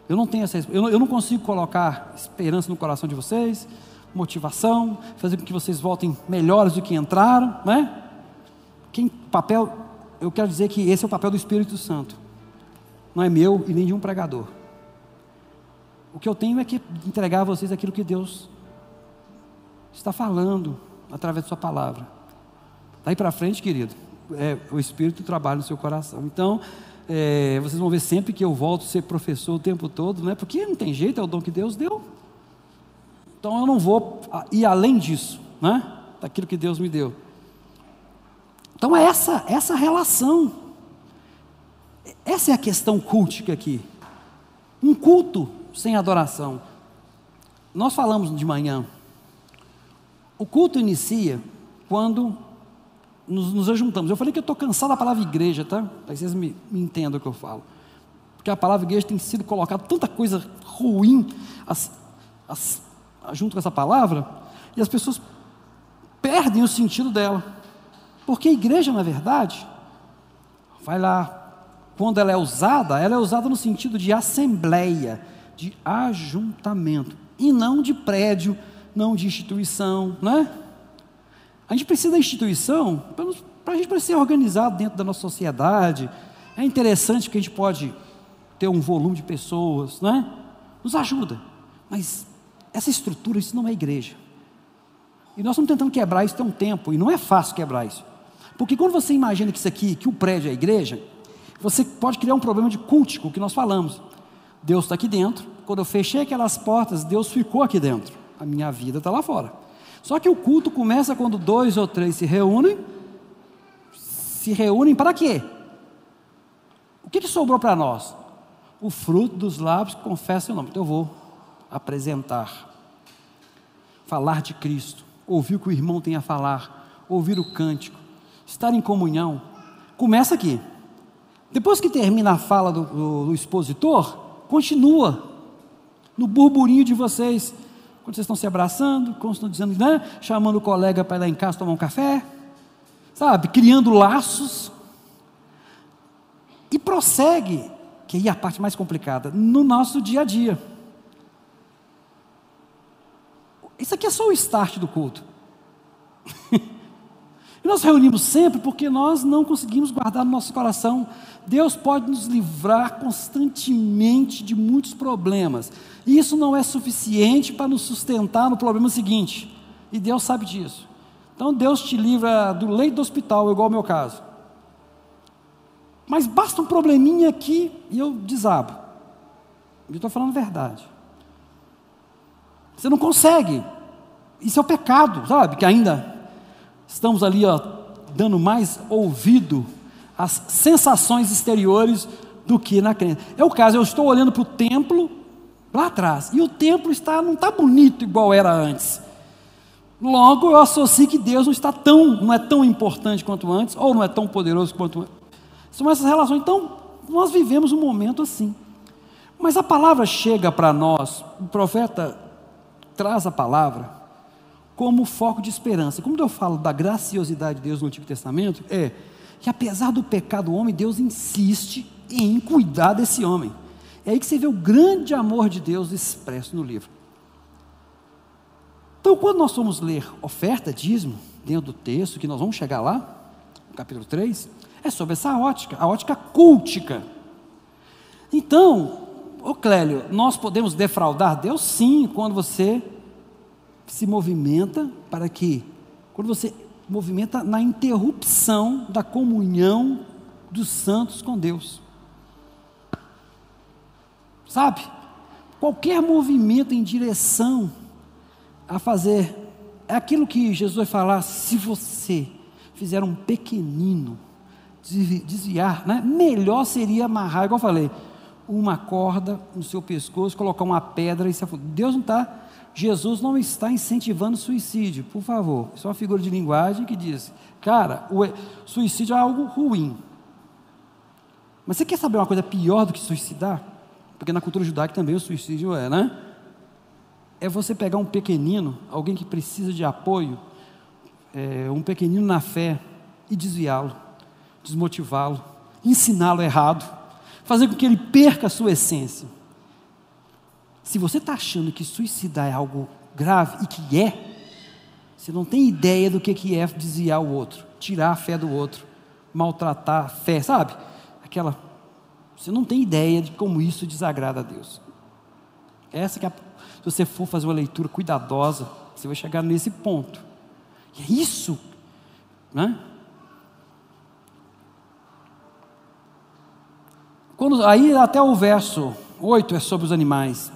Eu não tenho essa. Eu não, eu não consigo colocar esperança no coração de vocês, motivação, fazer com que vocês voltem melhores do que entraram, né? Quem papel, eu quero dizer que esse é o papel do Espírito Santo. Não é meu e nem de um pregador. O que eu tenho é que entregar a vocês aquilo que Deus está falando através da Sua palavra. Daí para frente, querido, é, o Espírito trabalha no seu coração. Então, é, vocês vão ver sempre que eu volto a ser professor o tempo todo, não é? Porque não tem jeito, é o dom que Deus deu. Então eu não vou ir além disso, né? Daquilo que Deus me deu. Então é essa, essa relação. Essa é a questão cultica aqui. Um culto sem adoração. Nós falamos de manhã. O culto inicia quando nos, nos ajuntamos. Eu falei que eu estou cansado da palavra igreja, tá? Para vocês me, me entendam o que eu falo. Porque a palavra igreja tem sido colocada tanta coisa ruim as, as, junto com essa palavra, e as pessoas perdem o sentido dela. Porque a igreja, na verdade, vai lá, quando ela é usada, ela é usada no sentido de assembleia de ajuntamento e não de prédio, não de instituição, né? A gente precisa da instituição para a gente ser organizado dentro da nossa sociedade. É interessante que a gente pode ter um volume de pessoas, né? Nos ajuda. Mas essa estrutura, isso não é igreja. E nós estamos tentando quebrar isso tem um tempo, e não é fácil quebrar isso. Porque quando você imagina que isso aqui, que o prédio é a igreja, você pode criar um problema de cultico, que nós falamos. Deus está aqui dentro. Quando eu fechei aquelas portas, Deus ficou aqui dentro. A minha vida está lá fora. Só que o culto começa quando dois ou três se reúnem. Se reúnem para quê? O que, que sobrou para nós? O fruto dos lábios que confessa o nome. Então eu vou apresentar, falar de Cristo, ouvir o que o irmão tem a falar, ouvir o cântico, estar em comunhão. Começa aqui. Depois que termina a fala do, do, do expositor, continua no burburinho de vocês. Quando vocês estão se abraçando, quando estão dizendo, né? chamando o colega para ir lá em casa tomar um café, sabe? Criando laços. E prossegue, que aí é a parte mais complicada, no nosso dia a dia. Isso aqui é só o start do culto. nós reunimos sempre porque nós não conseguimos guardar no nosso coração Deus pode nos livrar constantemente de muitos problemas. Isso não é suficiente para nos sustentar no problema seguinte. E Deus sabe disso. Então Deus te livra do leito do hospital, igual ao meu caso. Mas basta um probleminha aqui e eu desabo. Eu estou falando verdade. Você não consegue. Isso é o pecado, sabe? Que ainda estamos ali, ó, dando mais ouvido as sensações exteriores do que na crença. É o caso, eu estou olhando para o templo lá atrás, e o templo está, não está bonito igual era antes. Logo eu associo que Deus não está tão, não é tão importante quanto antes, ou não é tão poderoso quanto antes. São essas relações. Então, nós vivemos um momento assim. Mas a palavra chega para nós, o profeta traz a palavra como foco de esperança. Como eu falo da graciosidade de Deus no Antigo Testamento, é que apesar do pecado do homem, Deus insiste em cuidar desse homem. É aí que você vê o grande amor de Deus expresso no livro. Então, quando nós formos ler oferta, dízimo, dentro do texto, que nós vamos chegar lá, no capítulo 3, é sobre essa ótica, a ótica cultica. Então, ô Clélio, nós podemos defraudar Deus sim, quando você se movimenta para que, quando você movimenta na interrupção da comunhão dos santos com Deus. Sabe? Qualquer movimento em direção a fazer é aquilo que Jesus vai falar, se você fizer um pequenino desviar, né? melhor seria amarrar, igual eu falei, uma corda no seu pescoço, colocar uma pedra e se afundar. Deus não está, Jesus não está incentivando suicídio, por favor. Isso é uma figura de linguagem que diz, cara, o suicídio é algo ruim. Mas você quer saber uma coisa pior do que suicidar? Porque na cultura judaica também o suicídio é, né? É você pegar um pequenino, alguém que precisa de apoio, é, um pequenino na fé, e desviá-lo, desmotivá-lo, ensiná-lo errado, fazer com que ele perca a sua essência. Se você está achando que suicidar é algo grave, e que é, você não tem ideia do que, é desviar o outro, tirar a fé do outro, maltratar a fé, sabe? Aquela. Você não tem ideia de como isso desagrada a Deus. Essa que é a, se você for fazer uma leitura cuidadosa, você vai chegar nesse ponto. E é isso, né? Quando, aí até o verso 8 é sobre os animais.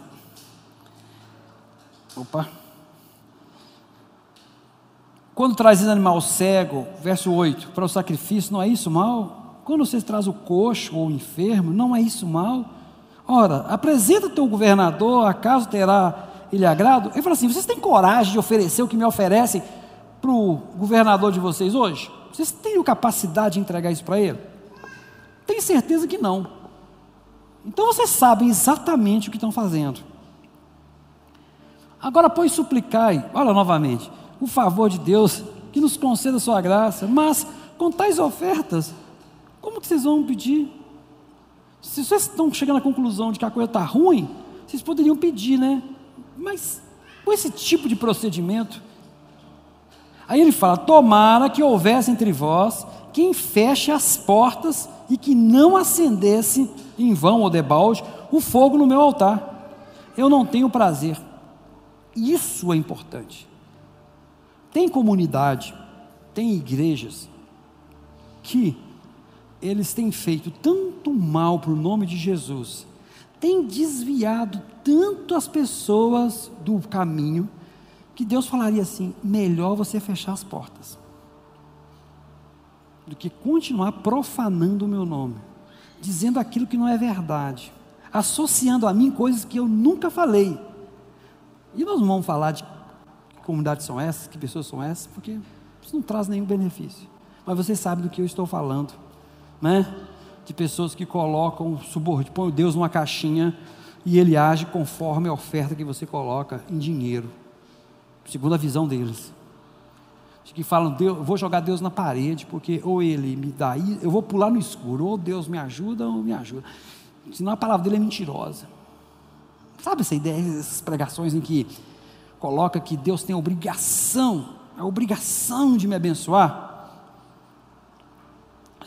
Quando traz animal cego, verso 8, para o sacrifício, não é isso mal? Quando você traz o coxo ou o enfermo, não é isso mal? Ora, apresenta teu governador, acaso terá ele agrado? Ele fala assim: vocês têm coragem de oferecer o que me oferecem para o governador de vocês hoje? Vocês têm capacidade de entregar isso para ele? Tenho certeza que não. Então vocês sabem exatamente o que estão fazendo. Agora, pois, suplicai, olha novamente, o favor de Deus que nos conceda a sua graça, mas com tais ofertas, como que vocês vão pedir? Se vocês estão chegando à conclusão de que a coisa está ruim, vocês poderiam pedir, né? Mas com esse tipo de procedimento. Aí ele fala: tomara que houvesse entre vós quem feche as portas e que não acendesse em vão ou debalde o fogo no meu altar. Eu não tenho prazer. Isso é importante. Tem comunidade, tem igrejas que eles têm feito tanto mal para o nome de Jesus, têm desviado tanto as pessoas do caminho, que Deus falaria assim: melhor você fechar as portas do que continuar profanando o meu nome, dizendo aquilo que não é verdade, associando a mim coisas que eu nunca falei. E nós não vamos falar de comunidades são essas, que pessoas são essas, porque isso não traz nenhum benefício. Mas você sabe do que eu estou falando, né? De pessoas que colocam, põem Deus numa caixinha e ele age conforme a oferta que você coloca em dinheiro, segundo a visão deles que falam, Deus, vou jogar Deus na parede, porque ou ele me dá, eu vou pular no escuro, ou Deus me ajuda ou me ajuda. Senão a palavra dele é mentirosa. Sabe essa ideia, essas pregações em que coloca que Deus tem a obrigação, a obrigação de me abençoar?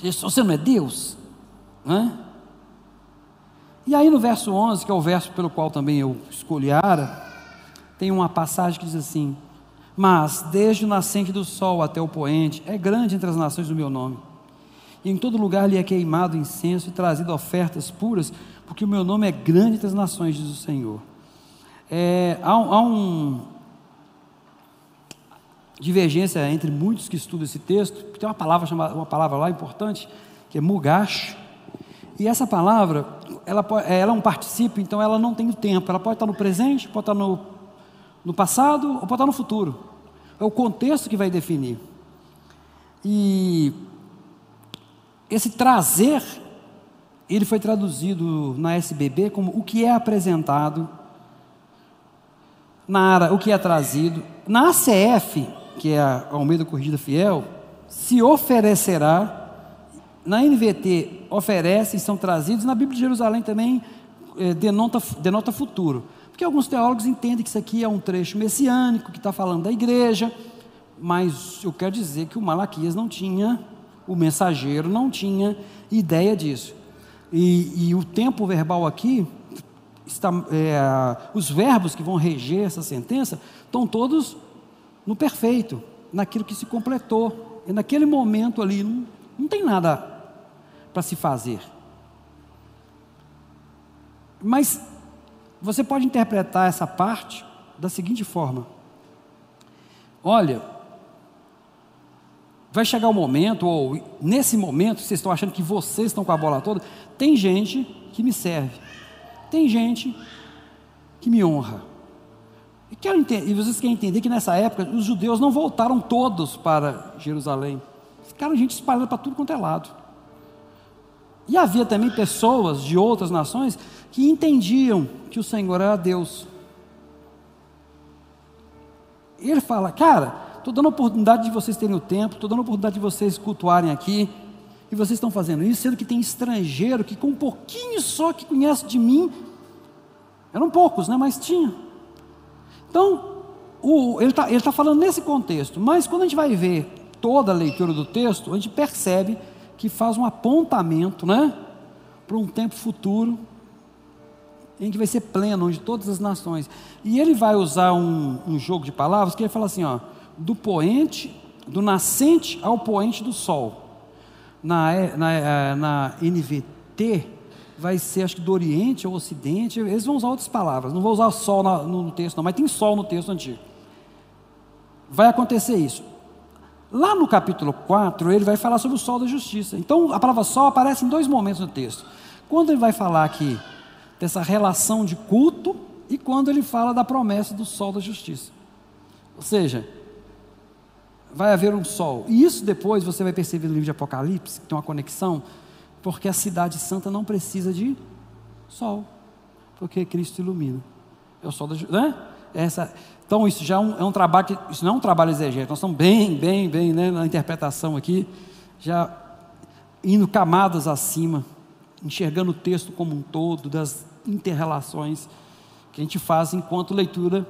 Você não é Deus? Né? E aí no verso 11, que é o verso pelo qual também eu escolhi Ara, tem uma passagem que diz assim: mas, desde o nascente do sol até o poente, é grande entre as nações o meu nome. E em todo lugar lhe é queimado incenso e trazido ofertas puras, porque o meu nome é grande entre as nações, diz o Senhor. É, há, há um divergência entre muitos que estudam esse texto. Tem uma palavra chamada, uma palavra lá importante que é mugash. E essa palavra, ela, ela é um particípio, então ela não tem o tempo. Ela pode estar no presente, pode estar no no passado ou pode estar no futuro. É o contexto que vai definir. E esse trazer, ele foi traduzido na SBB como o que é apresentado, na área, o que é trazido. Na ACF, que é a Almeida Corrigida Fiel, se oferecerá. Na NVT, oferecem, são trazidos. Na Bíblia de Jerusalém também eh, denota, denota futuro. Porque alguns teólogos entendem que isso aqui é um trecho messiânico, que está falando da igreja, mas eu quero dizer que o Malaquias não tinha, o mensageiro não tinha ideia disso. E, e o tempo verbal aqui, está, é, os verbos que vão reger essa sentença, estão todos no perfeito, naquilo que se completou. E naquele momento ali, não, não tem nada para se fazer. Mas você pode interpretar essa parte da seguinte forma: olha, vai chegar o um momento, ou nesse momento, vocês estão achando que vocês estão com a bola toda, tem gente que me serve, tem gente que me honra. E, quero entender, e vocês querem entender que nessa época os judeus não voltaram todos para Jerusalém, ficaram gente espalhada para tudo quanto é lado. E havia também pessoas de outras nações que entendiam que o Senhor era Deus. Ele fala, cara, estou dando a oportunidade de vocês terem o tempo, estou dando a oportunidade de vocês cultuarem aqui, e vocês estão fazendo isso, sendo que tem estrangeiro que com um pouquinho só que conhece de mim, eram poucos, né? Mas tinha. Então, o, ele está tá falando nesse contexto, mas quando a gente vai ver toda a leitura do texto, a gente percebe que faz um apontamento, né? Para um tempo futuro, em que vai ser pleno, onde todas as nações. E ele vai usar um, um jogo de palavras que ele fala assim, ó, do poente, do nascente ao poente do sol. Na, na, eh, na NVT, vai ser, acho que do Oriente ou Ocidente, eles vão usar outras palavras, não vou usar sol no texto, não, mas tem sol no texto antigo. Vai acontecer isso. Lá no capítulo 4, ele vai falar sobre o sol da justiça. Então, a palavra sol aparece em dois momentos no texto. Quando ele vai falar aqui dessa relação de culto e quando ele fala da promessa do sol da justiça. Ou seja, vai haver um sol. E isso depois você vai perceber no livro de Apocalipse, que tem uma conexão, porque a cidade santa não precisa de sol, porque Cristo ilumina. É o sol da. Né? Essa, então, isso já é um, é um trabalho, que, isso não é um trabalho exegético, nós estamos bem, bem, bem né, na interpretação aqui, já indo camadas acima, enxergando o texto como um todo, das interrelações que a gente faz enquanto leitura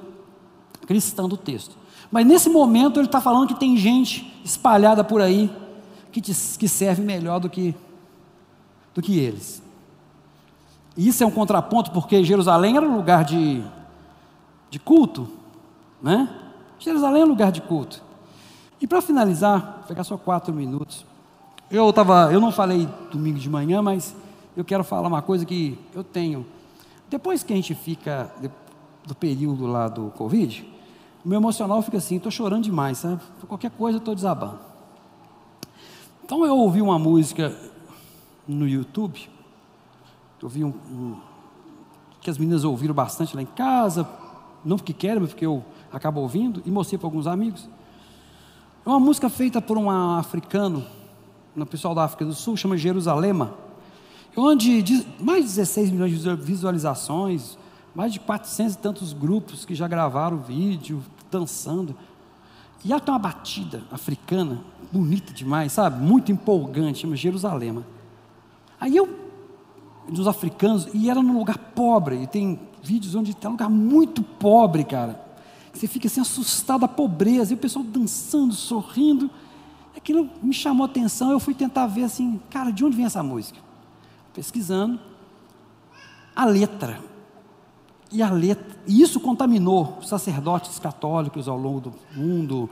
cristã do texto. Mas nesse momento ele está falando que tem gente espalhada por aí que, te, que serve melhor do que, do que eles. E isso é um contraponto porque Jerusalém era um lugar de, de culto, né? Jerusalém é um lugar de culto. E para finalizar, vou pegar só quatro minutos. Eu, tava, eu não falei domingo de manhã, mas eu quero falar uma coisa que eu tenho depois que a gente fica do período lá do Covid, o meu emocional fica assim, estou chorando demais, sabe? Qualquer coisa estou desabando. Então eu ouvi uma música no YouTube, eu um, um, que as meninas ouviram bastante lá em casa, não porque querem, mas porque eu acabo ouvindo, e mostrei para alguns amigos. É uma música feita por um africano, um pessoal da África do Sul, chama Jerusalema onde mais de 16 milhões de visualizações, mais de 400 e tantos grupos que já gravaram vídeo, dançando. E ela tem uma batida africana, bonita demais, sabe? Muito empolgante, chama Jerusalém. Aí eu, dos africanos, e era num lugar pobre, e tem vídeos onde tem um lugar muito pobre, cara. Você fica assim assustado da pobreza, e o pessoal dançando, sorrindo. Aquilo me chamou a atenção, eu fui tentar ver assim, cara, de onde vem essa música? pesquisando a letra. E a letra, e isso contaminou sacerdotes católicos ao longo do mundo,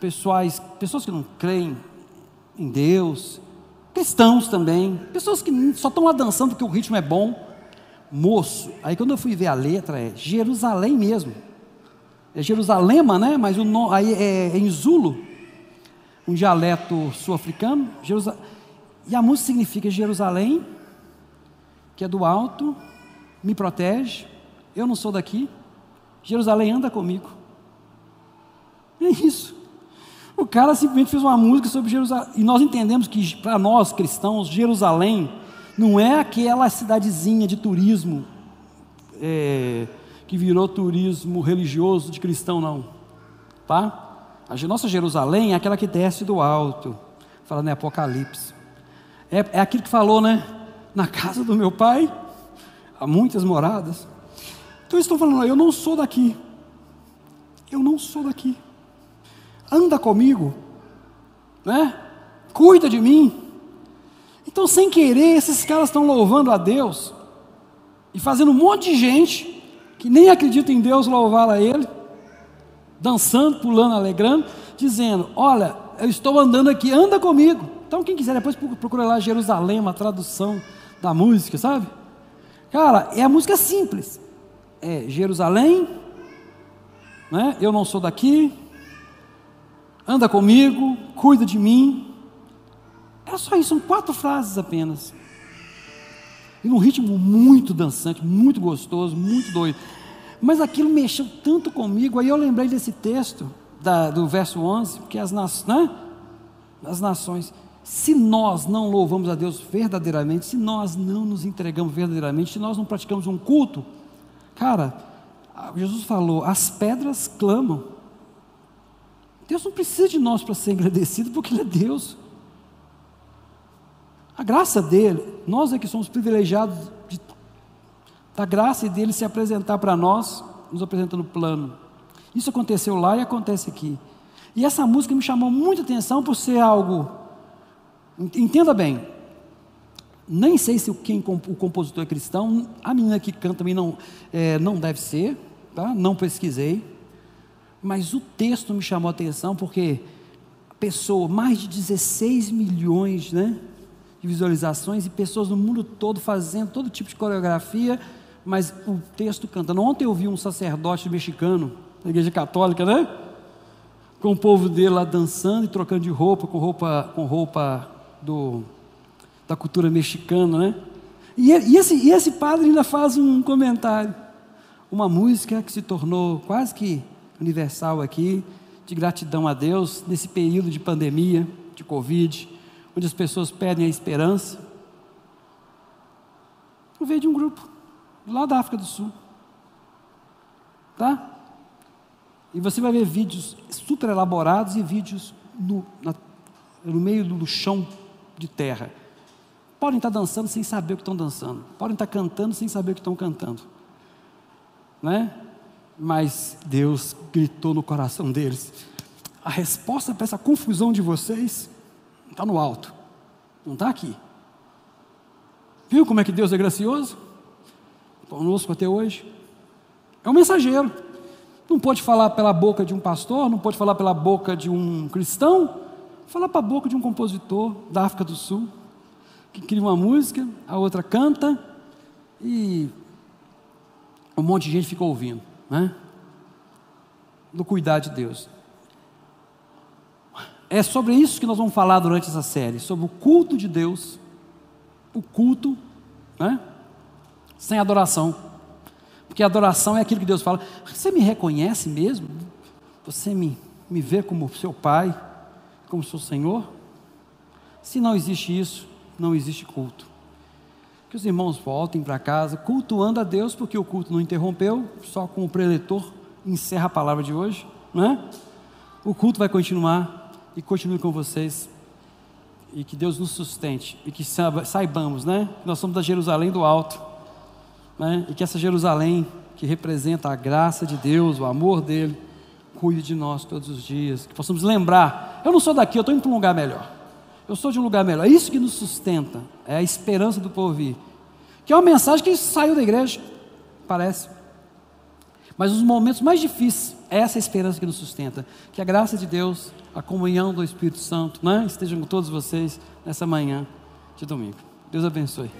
pessoas, pessoas que não creem em Deus, cristãos também, pessoas que só estão lá dançando porque o ritmo é bom. Moço, aí quando eu fui ver a letra, é Jerusalém mesmo. É Jerusalema, né? Mas o nome, aí é, é em Zulo, um dialeto sul-africano. E a música significa Jerusalém que é do alto, me protege, eu não sou daqui, Jerusalém anda comigo. É isso. O cara simplesmente fez uma música sobre Jerusalém. E nós entendemos que, para nós cristãos, Jerusalém não é aquela cidadezinha de turismo é, que virou turismo religioso de cristão, não. Tá? A nossa Jerusalém é aquela que desce do alto. Fala, né? Apocalipse. É, é aquilo que falou, né? na casa do meu pai há muitas moradas.
Então eles estão falando, eu não sou daqui. Eu não sou daqui. Anda comigo, né? Cuida de mim. Então, sem querer, esses caras estão louvando a Deus e fazendo um monte de gente que nem acredita em Deus louvar a Ele, dançando, pulando, alegrando, dizendo: Olha, eu estou andando aqui, anda comigo. Então, quem quiser, depois procura lá Jerusalém, uma tradução da música, sabe? Cara, é a música simples. É Jerusalém, né? eu não sou daqui, anda comigo, cuida de mim. É só isso, são quatro frases apenas. E num ritmo muito dançante, muito gostoso, muito doido. Mas aquilo mexeu tanto comigo, aí eu lembrei desse texto, da, do verso 11, porque as, né? as nações, se nós não louvamos a Deus verdadeiramente, se nós não nos entregamos verdadeiramente, se nós não praticamos um culto, cara, Jesus falou: as pedras clamam. Deus não precisa de nós para ser agradecido, porque Ele é Deus. A graça dele, nós é que somos privilegiados de, da graça dele se apresentar para nós, nos apresentando plano. Isso aconteceu lá e acontece aqui. E essa música me chamou muita atenção por ser algo. Entenda bem, nem sei se quem, o compositor é cristão, a menina que canta também não, é, não deve ser, tá? não pesquisei, mas o texto me chamou a atenção porque a pessoa, mais de 16 milhões né, de visualizações e pessoas no mundo todo fazendo todo tipo de coreografia, mas o texto cantando. Ontem eu vi um sacerdote mexicano, da igreja católica, né? Com o povo dele lá dançando e trocando de roupa, com roupa, com roupa do, da cultura mexicana, né? E, e, esse, e esse padre ainda faz um comentário. Uma música que se tornou quase que universal aqui, de gratidão a Deus, nesse período de pandemia, de Covid, onde as pessoas perdem a esperança. Eu veio de um grupo, lá da África do Sul. Tá? E você vai ver vídeos super elaborados e vídeos no, na, no meio do chão de terra. Podem estar dançando sem saber o que estão dançando. Podem estar cantando sem saber o que estão cantando. Né? Mas Deus gritou no coração deles. A resposta para essa confusão de vocês está no alto, não está aqui. Viu como é que Deus é gracioso? Conosco até hoje. É um mensageiro. Não pode falar pela boca de um pastor, não pode falar pela boca de um cristão, falar para a boca de um compositor da África do Sul, que cria uma música, a outra canta, e um monte de gente fica ouvindo, né? Do cuidar de Deus. É sobre isso que nós vamos falar durante essa série, sobre o culto de Deus, o culto, né? Sem adoração. Porque adoração é aquilo que Deus fala. Você me reconhece mesmo? Você me, me vê como seu pai, como seu Senhor? Se não existe isso, não existe culto. Que os irmãos voltem para casa cultuando a Deus, porque o culto não interrompeu, só com o preletor encerra a palavra de hoje, não é? O culto vai continuar e continue com vocês. E que Deus nos sustente e que saibamos, né? Nós somos da Jerusalém do alto, né? E que essa Jerusalém que representa a graça de Deus, o amor dele, cuide de nós todos os dias. Que possamos lembrar: eu não sou daqui, eu estou indo para um lugar melhor. Eu sou de um lugar melhor. É isso que nos sustenta, é a esperança do porvir. Que é uma mensagem que saiu da igreja, parece. Mas os momentos mais difíceis, é essa esperança que nos sustenta. Que a graça de Deus, a comunhão do Espírito Santo, né, estejam com todos vocês nessa manhã de domingo. Deus abençoe.